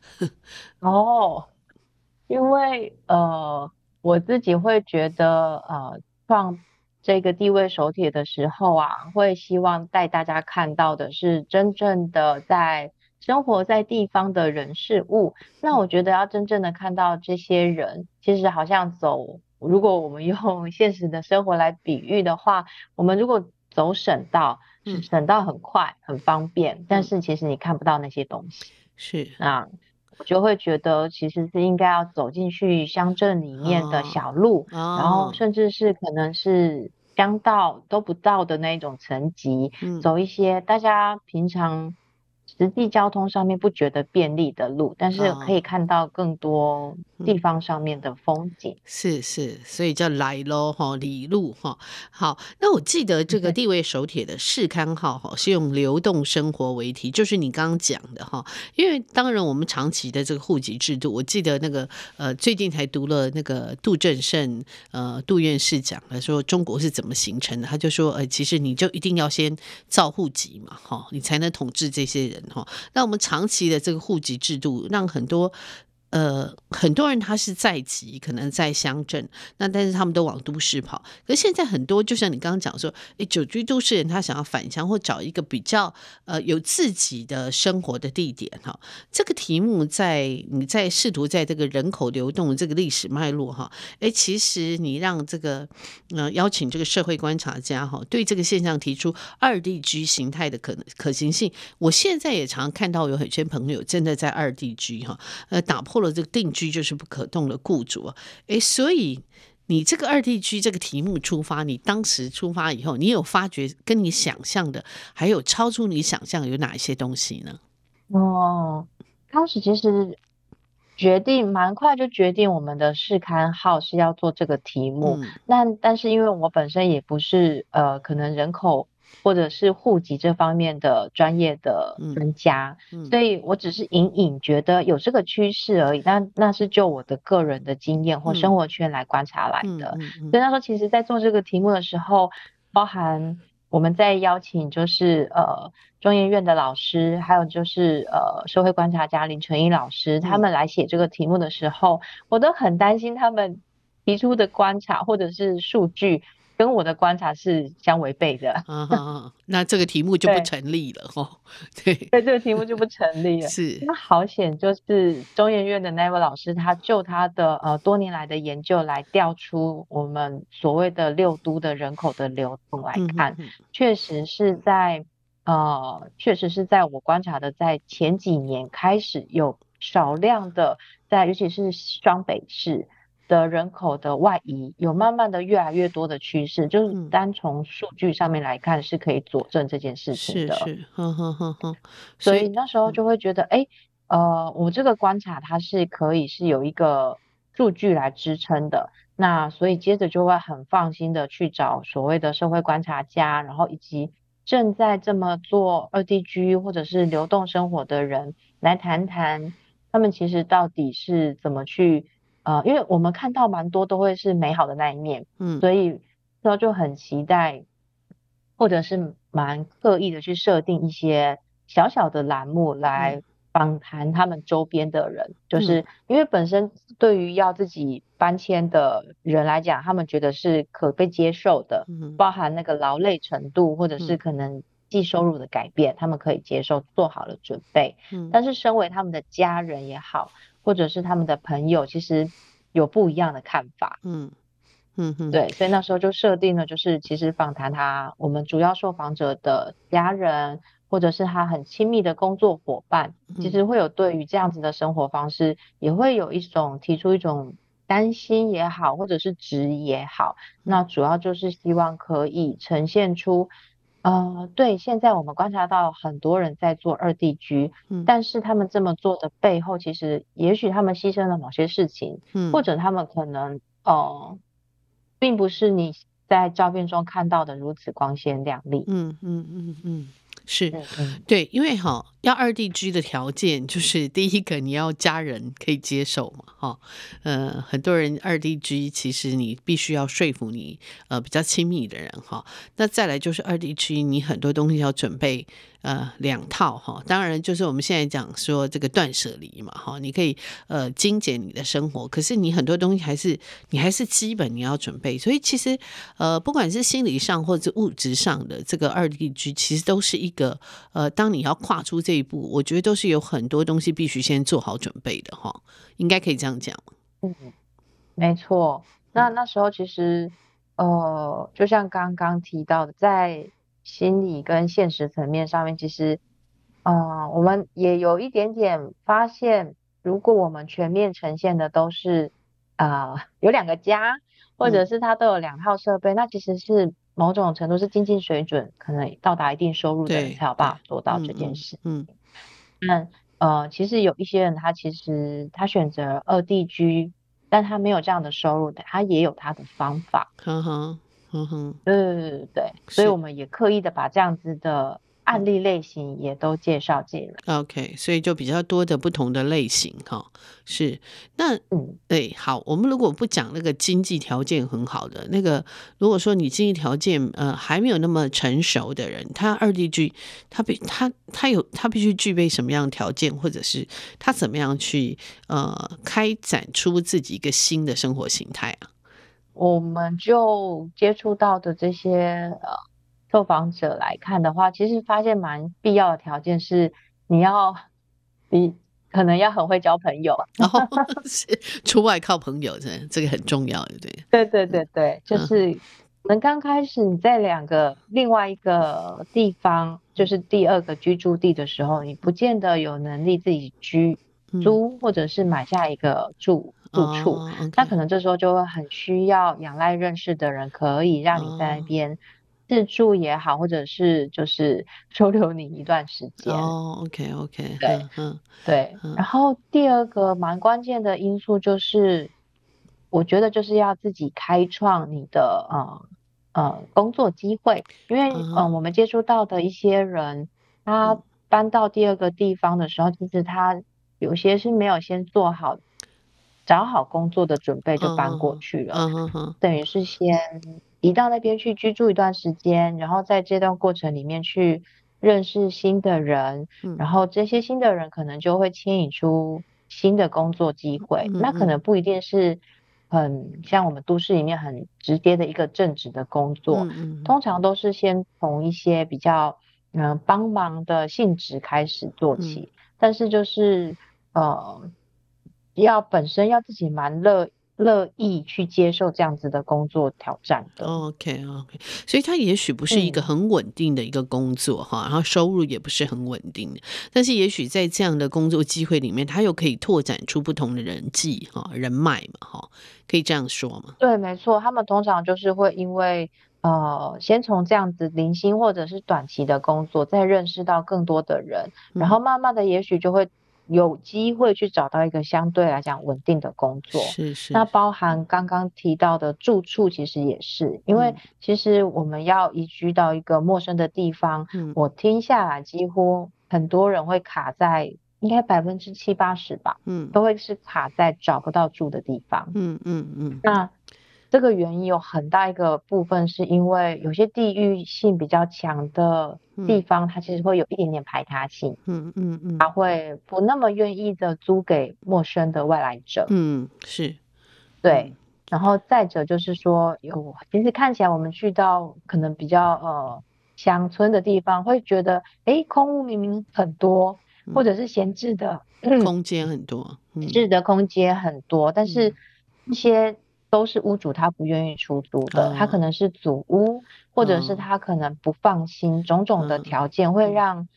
哦，因为呃。我自己会觉得，呃，创这个地位手帖的时候啊，会希望带大家看到的是真正的在生活在地方的人事物。那我觉得要真正的看到这些人，其实好像走，如果我们用现实的生活来比喻的话，我们如果走省道，省道很快很方便，但是其实你看不到那些东西。是啊。我就会觉得，其实是应该要走进去乡镇里面的小路，哦哦、然后甚至是可能是乡道都不到的那种层级，嗯、走一些大家平常。实际交通上面不觉得便利的路，但是可以看到更多地方上面的风景。嗯、是是，所以叫来喽哈，里路哈。好，那我记得这个地位手帖的试刊号哈是用流动生活为题，就是你刚刚讲的哈。因为当然我们长期的这个户籍制度，我记得那个呃最近才读了那个杜正胜呃杜院士讲的说中国是怎么形成的，他就说呃其实你就一定要先造户籍嘛哈，你才能统治这些人。那我们长期的这个户籍制度，让很多。呃，很多人他是在籍，可能在乡镇，那但是他们都往都市跑。可现在很多，就像你刚刚讲说，诶，久居都市人他想要返乡或找一个比较呃有自己的生活的地点哈。这个题目在你在试图在这个人口流动这个历史脉络哈，诶，其实你让这个呃邀请这个社会观察家哈，对这个现象提出二地居形态的可可行性。我现在也常看到有很些朋友真的在二地居哈，呃，打破。了这个定居就是不可动的雇主啊，诶，所以你这个二地居这个题目出发，你当时出发以后，你有发觉跟你想象的，还有超出你想象有哪一些东西呢？哦，当时其实决定蛮快就决定我们的试刊号是要做这个题目，嗯、那但是因为我本身也不是呃，可能人口。或者是户籍这方面的专业的专家，嗯嗯、所以我只是隐隐觉得有这个趋势而已。但那是就我的个人的经验或生活圈来观察来的。所以他说，其实，在做这个题目的时候，包含我们在邀请就是呃中研院的老师，还有就是呃社会观察家林纯一老师，他们来写这个题目的时候，嗯、我都很担心他们提出的观察或者是数据。跟我的观察是相违背的，啊，那这个题目就不成立了哦。对，对，这个题目就不成立了。是，那好险，就是中研院的那位老师，他就他的呃多年来的研究来调出我们所谓的六都的人口的流动来看，嗯、哼哼确实是在呃，确实是在我观察的，在前几年开始有少量的在，尤其是双北市。的人口的外移有慢慢的越来越多的趋势，就是单从数据上面来看是可以佐证这件事情的。所以那时候就会觉得，哎、嗯，呃，我这个观察它是可以是有一个数据来支撑的。那所以接着就会很放心的去找所谓的社会观察家，然后以及正在这么做二地居或者是流动生活的人来谈谈，他们其实到底是怎么去。呃，因为我们看到蛮多都会是美好的那一面，嗯，所以说就很期待，或者是蛮刻意的去设定一些小小的栏目来访谈他们周边的人，嗯、就是因为本身对于要自己搬迁的人来讲，他们觉得是可被接受的，嗯、包含那个劳累程度或者是可能计收入的改变，嗯、他们可以接受，做好了准备，嗯，但是身为他们的家人也好。或者是他们的朋友，其实有不一样的看法。嗯嗯嗯，对，所以那时候就设定了，就是其实访谈他，我们主要受访者的家人，或者是他很亲密的工作伙伴，其实会有对于这样子的生活方式，也会有一种提出一种担心也好，或者是质疑也好。那主要就是希望可以呈现出。呃，对，现在我们观察到很多人在做二地居，嗯，但是他们这么做的背后，其实也许他们牺牲了某些事情，嗯，或者他们可能呃并不是你在照片中看到的如此光鲜亮丽。嗯嗯嗯嗯，是，对，因为哈，要二地居的条件就是第一个你要家人可以接受嘛，哈，呃，很多人二地居其实你必须要说服你呃比较亲密的人哈，那再来就是二地居你很多东西要准备。呃，两套哈，当然就是我们现在讲说这个断舍离嘛，哈，你可以呃精简你的生活，可是你很多东西还是你还是基本你要准备，所以其实呃不管是心理上或者物质上的这个二地居，其实都是一个呃，当你要跨出这一步，我觉得都是有很多东西必须先做好准备的哈，应该可以这样讲。嗯，没错。那那时候其实呃，就像刚刚提到的，在心理跟现实层面上面，其实，呃，我们也有一点点发现，如果我们全面呈现的都是，呃，有两个家，或者是他都有两套设备，嗯，那其实是某种程度是经济水准可能到达一定收入的人才有办法做到这件事。嗯，那呃，其实有一些人他其实他选择二地居，但他没有这样的收入的，他也有他的方法。呵呵嗯哼，对对对对，所以我们也刻意的把这样子的案例类型也都介绍进来。OK，所以就比较多的不同的类型哈。是，那嗯，对，好，我们如果不讲那个经济条件很好的那个，如果说你经济条件呃还没有那么成熟的人，他二地居，他必他他有他必须具备什么样的条件，或者是他怎么样去呃开展出自己一个新的生活形态啊？我们就接触到的这些呃受访者来看的话，其实发现蛮必要的条件是你要你可能要很会交朋友，然后是出外靠朋友，这这个很重要，对对？对对对对，就是可能刚开始你在两个另外一个地方，就是第二个居住地的时候，你不见得有能力自己居租，或者是买下一个住。住处，oh, okay. 那可能这时候就会很需要仰赖认识的人，可以让你在那边自住也好，oh. 或者是就是 收留你一段时间。哦、oh,，OK OK，对，嗯，对。然后第二个蛮关键的因素就是，我觉得就是要自己开创你的呃呃工作机会，因为嗯、uh -huh. 呃、我们接触到的一些人，他搬到第二个地方的时候，其实他有些是没有先做好。找好工作的准备就搬过去了，uh. Uh. 等于是先移到那边去居住一段时间，然后在这段过程里面去认识新的人，嗯、然后这些新的人可能就会牵引出新的工作机会。嗯、那可能不一定是很像我们都市里面很直接的一个正职的工作，嗯、通常都是先从一些比较嗯帮忙的性质开始做起，嗯、但是就是呃。要本身要自己蛮乐乐意去接受这样子的工作挑战的。OK OK，所以他也许不是一个很稳定的一个工作哈、嗯，然后收入也不是很稳定的，但是也许在这样的工作机会里面，他又可以拓展出不同的人际哈人脉嘛哈，可以这样说吗？对，没错，他们通常就是会因为呃，先从这样子零星或者是短期的工作，再认识到更多的人，嗯、然后慢慢的也许就会。有机会去找到一个相对来讲稳定的工作，是是。那包含刚刚提到的住处，其实也是，因为其实我们要移居到一个陌生的地方，嗯，我听下来几乎很多人会卡在，应该百分之七八十吧，嗯，都会是卡在找不到住的地方，嗯嗯嗯。那这个原因有很大一个部分是因为有些地域性比较强的地方，嗯，它其实会有一点点排他性，嗯嗯嗯，它会不那么愿意的租给陌生的外来者，嗯，是，对，然后再者就是说，有其实看起来我们去到可能比较呃乡村的地方，会觉得哎，空屋明明很多，或者是闲置的空间很多，闲、嗯、置的空间很多，但是一些。都是屋主他不愿意出租的，他可能是祖屋，或者是他可能不放心，种种的条件会让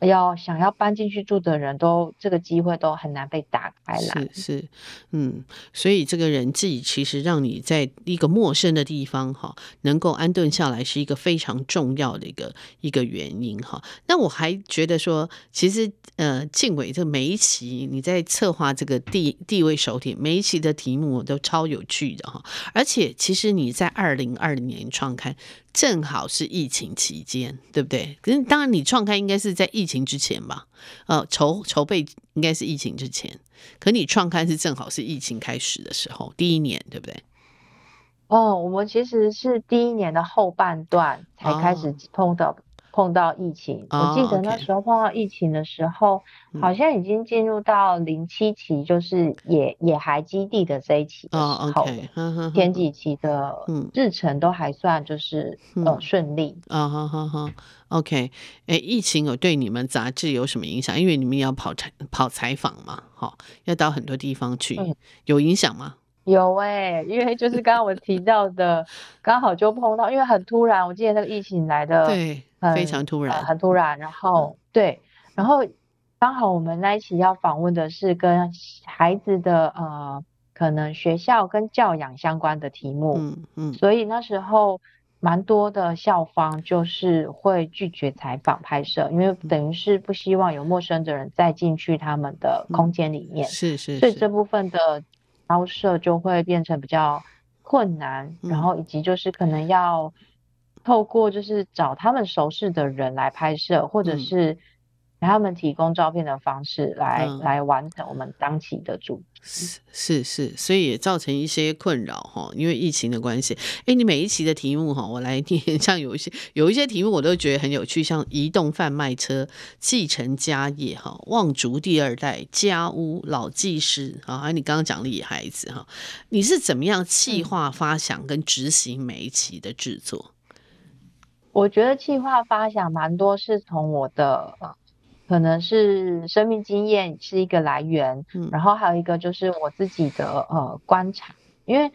要想要搬进去住的人都这个机会都很难被打开来。是是，嗯，所以这个人际其实让你在一个陌生的地方哈，能够安顿下来是一个非常重要的一个一个原因哈。那我还觉得说，其实呃，静伟这每一期你在策划这个地地位手帖，每一期的题目都超有趣的哈。而且其实你在二零二零年创刊。正好是疫情期间，对不对？可是当然，你创刊应该是在疫情之前吧？呃，筹筹备应该是疫情之前，可你创刊是正好是疫情开始的时候，第一年，对不对？哦，我们其实是第一年的后半段才开始碰到。哦碰到疫情，oh, 我记得那时候碰到疫情的时候.好像已经进入到零七期，就是野野孩基地的这一期的时候，oh. 前几期的日程都还算就是、嗯、呃顺利。啊哈哈哈，OK，哎，疫情有对你们杂志有什么影响？因为你们要跑采跑采访嘛，好，要到很多地方去，嗯、有影响吗？有哎、欸，因为就是刚刚我提到的，刚好就碰到，因为很突然，我记得那个疫情来的对，非常突然，呃、很突然。然后、嗯、对，然后刚好我们那一期要访问的是跟孩子的呃，可能学校跟教养相关的题目，嗯嗯，所以那时候蛮多的校方就是会拒绝采访拍摄，因为等于是不希望有陌生的人再进去他们的空间里面，是，是，所以这部分的。交涉就会变成比较困难，然后以及就是可能要透过就是找他们熟识的人来拍摄，或者是。给他们提供照片的方式来、嗯、来完成我们当期的主题是是是，所以也造成一些困扰哈，因为疫情的关系。哎，你每一期的题目哈，我来念，像有一些有一些题目我都觉得很有趣，像移动贩卖车、继承家业哈、望族第二代、家屋、老技师啊，还有你刚刚讲的野孩子哈，你是怎么样企划发想跟执行每一期的制作？我觉得企划发想蛮多是从我的。可能是生命经验是一个来源，嗯，然后还有一个就是我自己的呃观察，因为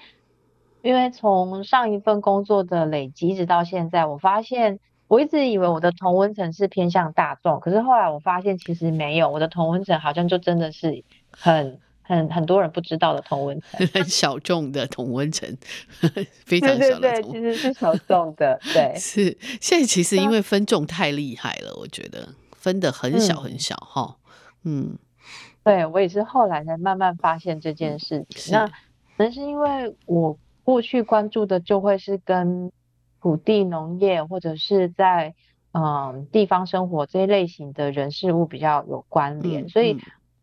因为从上一份工作的累积一直到现在，我发现我一直以为我的同温层是偏向大众，可是后来我发现其实没有，我的同温层好像就真的是很很很多人不知道的同温层，很小众的同温层，非常小的对对对，其实是小众的，对，是现在其实因为分众太厉害了，我觉得。分的很小很小哈，嗯，对我也是后来才慢慢发现这件事情。那可能是因为我过去关注的就会是跟土地农业或者是在嗯地方生活这一类型的人事物比较有关联，嗯，所以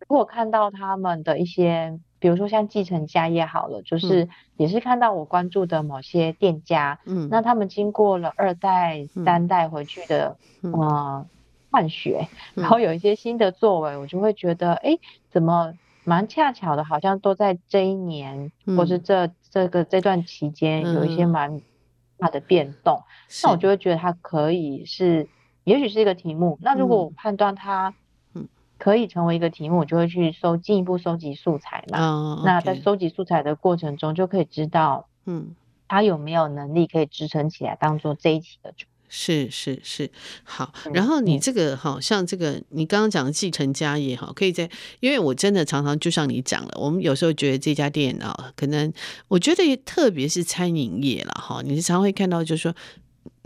如果看到他们的一些，比如说像继承家业好了，就是也是看到我关注的某些店家，嗯，那他们经过了二代三代回去的，嗯。呃换血，然后有一些新的作为，我就会觉得，哎、嗯，怎么蛮恰巧的，好像都在这一年，嗯、或是这这个这段期间，有一些蛮大的变动，嗯、那我就会觉得它可以是，也许是一个题目。那如果我判断它，可以成为一个题目，我就会去搜进一步收集素材嘛。嗯、那在收集素材的过程中，就可以知道，嗯，它有没有能力可以支撑起来，当做这一期的主。是是是，好。然后你这个好像这个，你刚刚讲的继承家业哈，可以在，因为我真的常常就像你讲了，我们有时候觉得这家店啊，可能我觉得特别是餐饮业了哈，你常会看到就是说。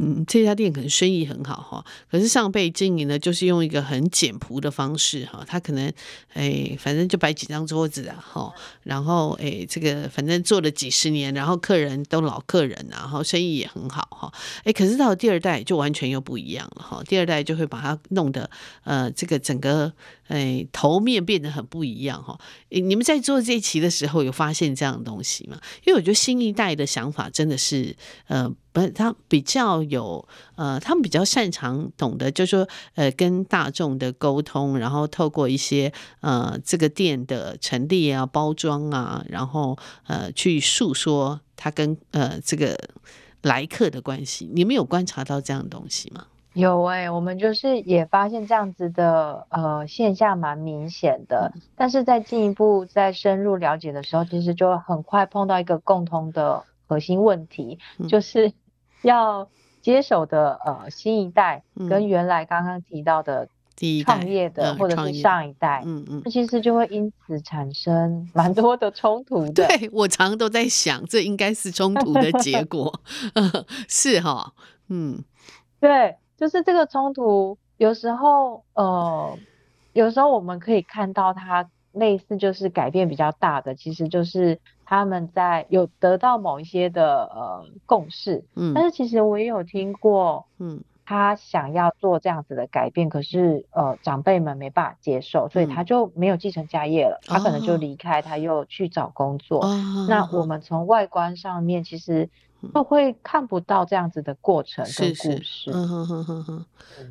嗯，这家店可能生意很好哈，可是上辈经营呢，就是用一个很简朴的方式哈，他可能哎，反正就摆几张桌子啊哈，然后哎，这个反正做了几十年，然后客人都老客人，然后生意也很好哈，哎，可是到了第二代就完全又不一样了哈，第二代就会把它弄得呃，这个整个哎头面变得很不一样哈。你们在做这一期的时候有发现这样的东西吗？因为我觉得新一代的想法真的是呃。不是他比较有呃，他们比较擅长懂得，就是说呃，跟大众的沟通，然后透过一些呃这个店的陈列啊、包装啊，然后呃去诉说他跟呃这个来客的关系。你们有观察到这样的东西吗？有哎、欸，我们就是也发现这样子的呃现象蛮明显的，但是在进一步再深入了解的时候，其实就很快碰到一个共同的核心问题，就是。要接手的呃新一代跟原来刚刚提到的第一代创业的，嗯、或者是上一代，嗯嗯，那其实就会因此产生蛮多的冲突的。对，我常常都在想，这应该是冲突的结果，是哈，嗯，对，就是这个冲突，有时候呃，有时候我们可以看到它类似就是改变比较大的，其实就是他们在有得到某一些的呃共识，嗯，但是其实我也有听过，嗯。他想要做这样子的改变，可是呃长辈们没办法接受，所以他就没有继承家业了，嗯、他可能就离开，他又去找工作。哦、那我们从外观上面其实。就会看不到这样子的过程跟故事。是是嗯哼哼哼哼。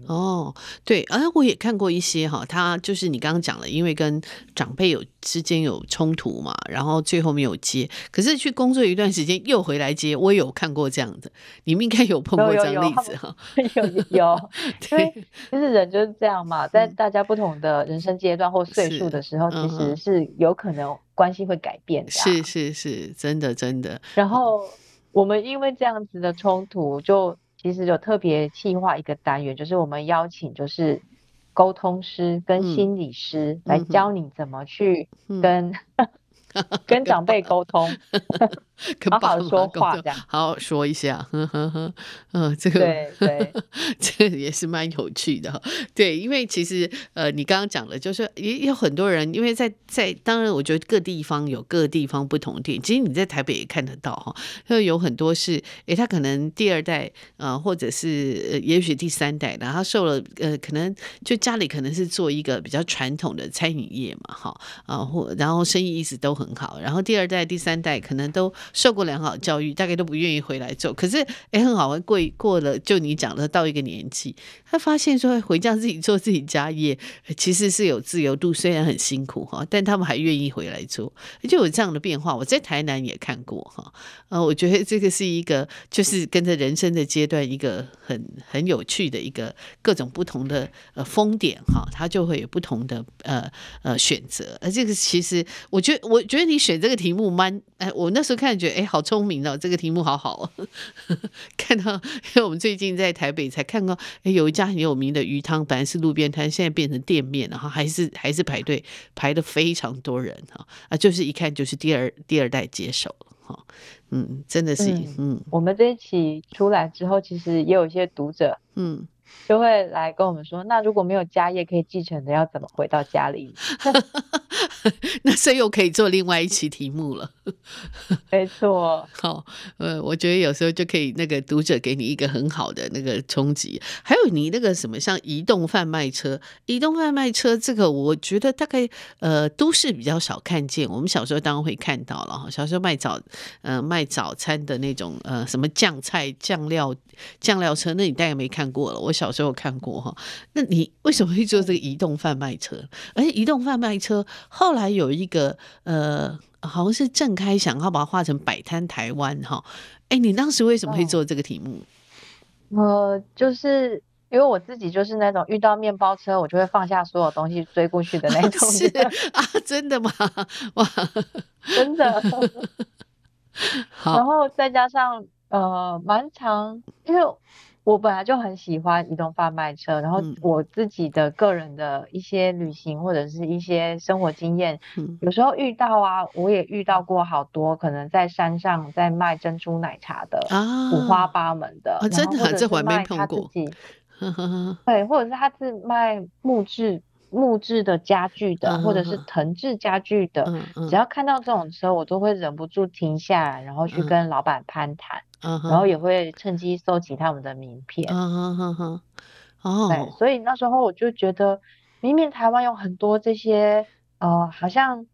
哦，对，而我也看过一些哈，他就是你刚刚讲了，因为跟长辈有之间有冲突嘛，然后最后没有接，可是去工作一段时间又回来接，我有看过这样的，你们应该有碰过这样的例子哈。有有，对，其实人就是这样嘛，在大家不同的人生阶段或岁数的时候，嗯、其实是有可能关系会改变的、啊。是是是，真的真的。然后。我们因为这样子的冲突，就其实有特别计划一个单元，就是我们邀请就是沟通师跟心理师来教你怎么去跟、嗯。跟长辈沟通，好好说话，这样。好好说一下，呵呵呵，嗯，这个对 对，这个也是蛮有趣的，对，因为其实呃，你刚刚讲的，就是也有很多人，因为在在，当然我觉得各地方有各地方不同的店，其实你在台北也看得到哈，就有很多是，诶，他可能第二代呃，或者是也许第三代，然后他受了呃，可能就家里可能是做一个比较传统的餐饮业嘛，哈啊，或然后生意一直都。很好，然后第二代、第三代可能都受过良好教育，大概都不愿意回来做。可是，哎，很好，过过了，就你讲的到一个年纪，他发现说回家自己做自己家业，其实是有自由度，虽然很辛苦哈，但他们还愿意回来做，就有这样的变化。我在台南也看过哈，呃，我觉得这个是一个，就是跟着人生的阶段一个很很有趣的一个各种不同的呃风点哈，他就会有不同的呃呃选择。而这个其实，我觉得我。觉得你选这个题目蛮哎，我那时候看觉得哎，好聪明哦，这个题目好好哦。看到，因为我们最近在台北才看到，哎，有一家很有名的鱼汤，本来是路边摊，现在变成店面，了哈还是还是排队排的非常多人哈啊，就是一看就是第二第二代接手了哈，嗯，真的是嗯，嗯，我们这一期出来之后，其实也有一些读者嗯。就会来跟我们说，那如果没有家业可以继承的，要怎么回到家里？那所以又可以做另外一期题目了。没错，好，呃，我觉得有时候就可以那个读者给你一个很好的那个冲击。还有你那个什么，像移动贩卖车，移动贩卖车这个，我觉得大概呃都市比较少看见。我们小时候当然会看到了，小时候卖早呃卖早餐的那种呃什么酱菜酱料酱料车，那你大概没看过了。我。小时候看过哈，那你为什么会做这个移动贩卖车？而且移动贩卖车后来有一个呃，好像是郑开想要把它画成摆摊台湾哈。哎，你当时为什么会做这个题目？呃，就是因为我自己就是那种遇到面包车，我就会放下所有东西追过去的那种。是啊，真的吗？哇，真的。然后再加上呃，蛮长，因为。我本来就很喜欢移动贩卖车，然后我自己的个人的一些旅行或者是一些生活经验，嗯、有时候遇到啊，我也遇到过好多可能在山上在卖珍珠奶茶的啊，五花八门的，啊、真的这还没碰过。对，或者是他是卖木质木质的家具的，或者是藤制家具的，只要看到这种车，我都会忍不住停下来，然后去跟老板攀谈。Uh. 然后也会趁机收集他们的名片。嗯哼哼，哦，对，所以那时候我就觉得，明明台湾有很多这些，呃，好像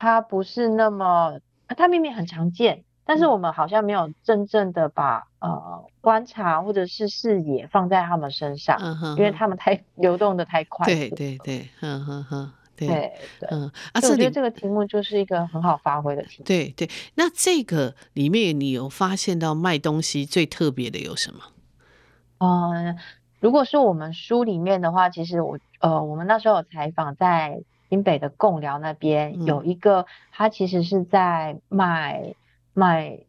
它不是那么，它明明很常见，但是我们好像没有真正的把呃观察或者是视野放在他们身上，uh. 因为他们太 流动的太快。对对对，嗯哼哼。对，对，嗯，啊，我觉得这个题目就是一个很好发挥的题目。对对，那这个里面你有发现到卖东西最特别的有什么？嗯，如果是我们书里面的话，其实我呃，我们那时候有采访在新北的贡寮那边，嗯、有一个他其实是在卖卖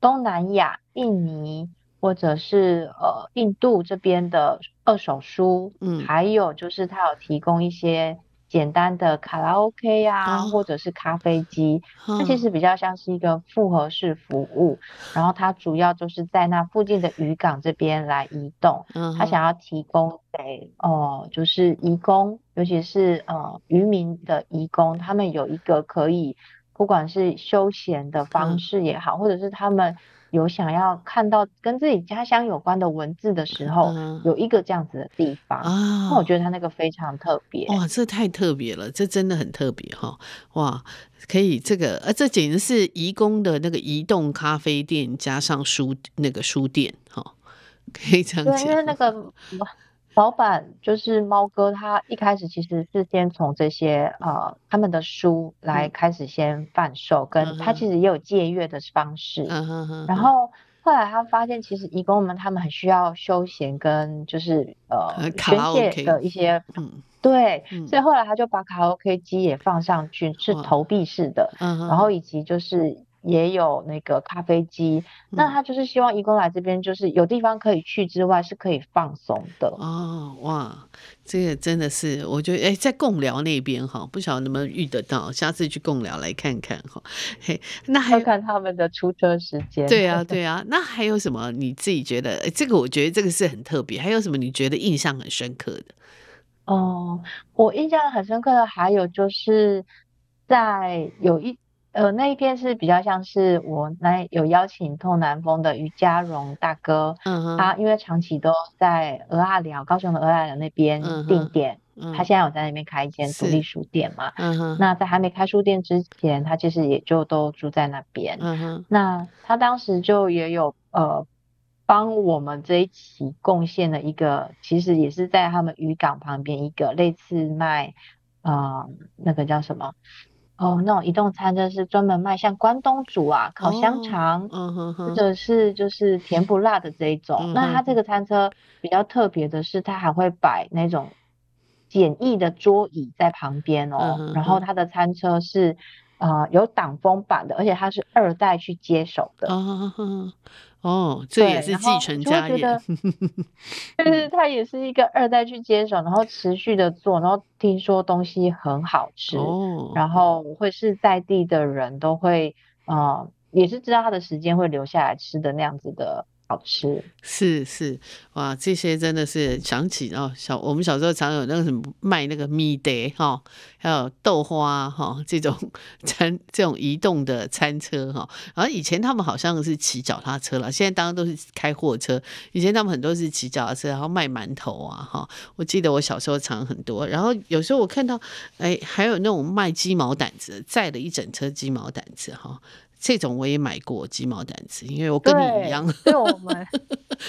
东南亚、印尼。或者是呃印度这边的二手书，嗯，还有就是他有提供一些。简单的卡拉 OK 啊，或者是咖啡机，它其实比较像是一个复合式服务。然后它主要就是在那附近的渔港这边来移动。嗯它想要提供给哦，就是移工，尤其是呃渔民的移工，他们有一个可以不管是休闲的方式也好，或者是他们。有想要看到跟自己家乡有关的文字的时候，嗯、有一个这样子的地方啊，那我觉得他那个非常特别。哇，这太特别了，这真的很特别哈！哇，可以这个，呃，这简直是移工的那个移动咖啡店加上书那个书店哈，可以这样讲。对，因为那个。老板就是猫哥，他一开始其实是先从这些呃他们的书来开始先贩售，嗯、跟他其实也有借阅的方式。嗯哼哼。然后后来他发现，其实义工们他们很需要休闲跟就是呃宣泄的一些，嗯，对，嗯、所以后来他就把卡拉 OK 机也放上去，是投币式的，嗯，然后以及就是。也有那个咖啡机，那他就是希望移工来这边，就是有地方可以去之外，是可以放松的。哦，哇，这个真的是，我觉得哎，在贡寮那边哈，不晓得能不能遇得到，下次去贡寮来看看哈。嘿，那还要看他们的出车时间。对啊，对啊，那还有什么你自己觉得？哎，这个我觉得这个是很特别。还有什么你觉得印象很深刻的？哦，我印象很深刻的还有就是在有一。呃，那一篇是比较像是我那有邀请透南风的于家荣大哥，嗯哼，他因为长期都在鹅阿寮，高雄的鹅阿寮那边定点，嗯、他现在有在那边开一间独立书店嘛，嗯哼，那在还没开书店之前，他其实也就都住在那边，嗯哼，那他当时就也有呃帮我们这一期贡献了一个，其实也是在他们渔港旁边一个类似卖啊、呃、那个叫什么？哦，那种移动餐车是专门卖像关东煮啊、烤香肠，嗯哼哼，或者是就是甜不辣的这一种。嗯、那它这个餐车比较特别的是，它还会摆那种简易的桌椅在旁边哦。然后它的餐车是呃有挡风板的，而且它是二代去接手的。哦，这也是继承家业，就是他也是一个二代去接手，然后持续的做，然后听说东西很好吃，哦、然后会是在地的人都会，呃，也是知道他的时间会留下来吃的那样子的。好吃是是哇，这些真的是想起哦，小我们小时候常有那个什么卖那个米德哈，还有豆花哈这种 餐这种移动的餐车哈，然后以前他们好像是骑脚踏车了，现在当然都是开货车。以前他们很多是骑脚踏车，然后卖馒头啊哈。我记得我小时候常很多，然后有时候我看到哎，还有那种卖鸡毛掸子，载了一整车鸡毛掸子哈。这种我也买过鸡毛掸子，因为我跟你一样，对我们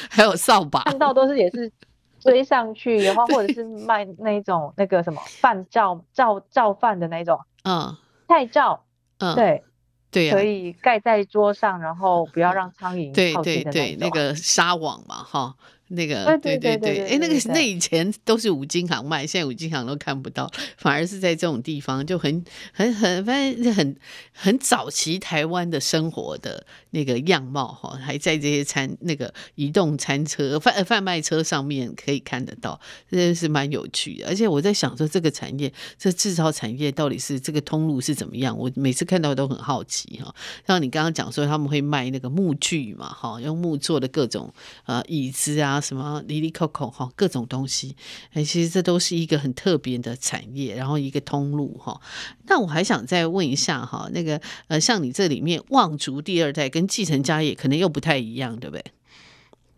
还有扫把，看到都是也是追上去，然后 或者是卖那种那个什么饭罩罩罩饭的那种，嗯，菜罩，嗯，对对，可以盖在桌上，然后不要让苍蝇对对对，那个纱网嘛，哈。那个对对对，哎，那个那以前都是五金行卖，现在五金行都看不到，反而是在这种地方就很很很反正很很早期台湾的生活的那个样貌哈，还在这些餐那个移动餐车贩贩卖车上面可以看得到，真的是蛮有趣的。而且我在想说，这个产业这制造产业到底是这个通路是怎么样？我每次看到都很好奇哈。像你刚刚讲说他们会卖那个木具嘛，哈，用木做的各种呃椅子啊。什么离离扣扣哈，各种东西，哎，其实这都是一个很特别的产业，然后一个通路哈。那我还想再问一下哈，那个呃，像你这里面望族第二代跟继承家业可能又不太一样，对不对？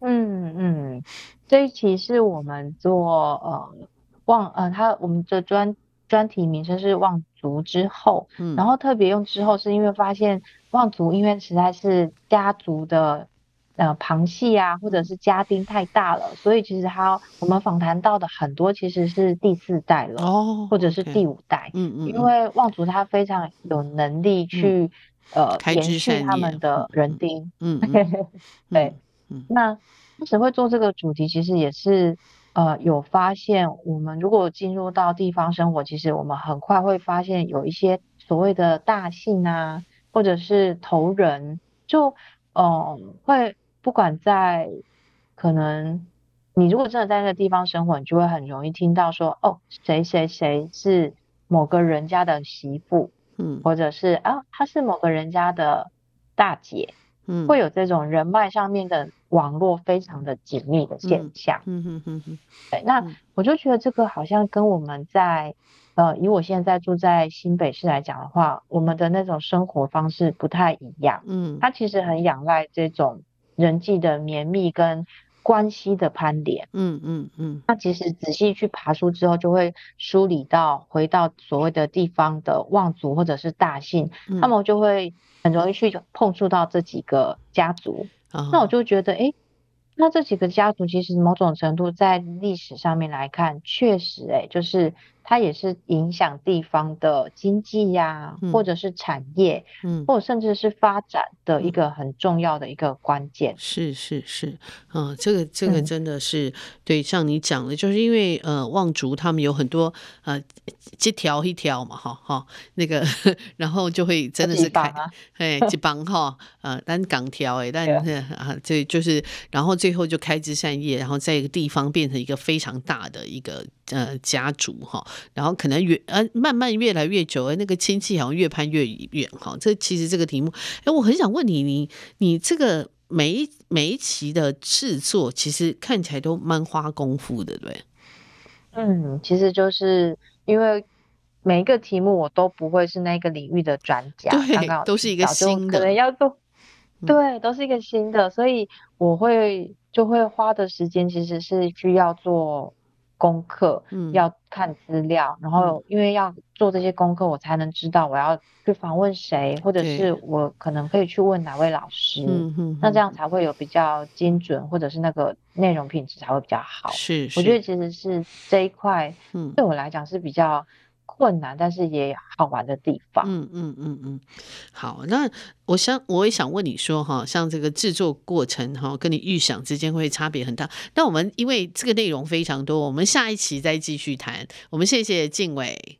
嗯嗯，这一期是我们做呃望呃，他我们的专专题名称是望族之后，嗯，然后特别用之后是因为发现望族因为实在是家族的。呃，旁系啊，或者是家丁太大了，所以其实他我们访谈到的很多其实是第四代了，哦，或者是第五代，嗯嗯，因为望族他非常有能力去呃延续他们的人丁，嗯，对，那当时会做这个主题，其实也是呃有发现，我们如果进入到地方生活，其实我们很快会发现有一些所谓的大姓啊，或者是头人，就嗯、呃、会。不管在可能你如果真的在那个地方生活，你就会很容易听到说，哦，谁谁谁是某个人家的媳妇，嗯，或者是啊，她是某个人家的大姐，嗯，会有这种人脉上面的网络非常的紧密的现象，嗯嗯嗯嗯，对，那我就觉得这个好像跟我们在。呃，以我现在住在新北市来讲的话，我们的那种生活方式不太一样。嗯，它其实很仰赖这种人际的绵密跟关系的攀连。嗯嗯嗯。那其实仔细去爬书之后，就会梳理到回到所谓的地方的望族或者是大姓，嗯、他们就会很容易去碰触到这几个家族。嗯、那我就觉得，哎、欸。那这几个家族其实某种程度在历史上面来看，确实诶、欸，就是它也是影响地方的经济呀、啊，嗯、或者是产业，嗯，或者甚至是发展的一个很重要的一个关键。是是是，嗯，这个这个真的是、嗯、对，像你讲的，就是因为呃，望族他们有很多呃，一条一条嘛，哈哈，那个 然后就会真的是开，哎，这帮哈，呃，单港条哎，但是啊，这就是然后。最后就开枝散叶，然后在一个地方变成一个非常大的一个呃家族哈，然后可能越呃慢慢越来越久，那个亲戚好像越攀越远哈。这其实这个题目，哎，我很想问你，你你这个每一每一期的制作，其实看起来都蛮花功夫的，对？嗯，其实就是因为每一个题目我都不会是那个领域的专家，对，刚刚都是一个新的，可能要做，对，都是一个新的，所以我会。就会花的时间其实是需要做功课，嗯，要看资料，然后因为要做这些功课，我才能知道我要去访问谁，或者是我可能可以去问哪位老师，嗯嗯，那这样才会有比较精准，或者是那个内容品质才会比较好。是，是，我觉得其实是这一块，嗯，对我来讲是比较。困难，但是也好玩的地方。嗯嗯嗯嗯，好，那我想我也想问你说哈，像这个制作过程哈，跟你预想之间会差别很大。那我们因为这个内容非常多，我们下一期再继续谈。我们谢谢静伟。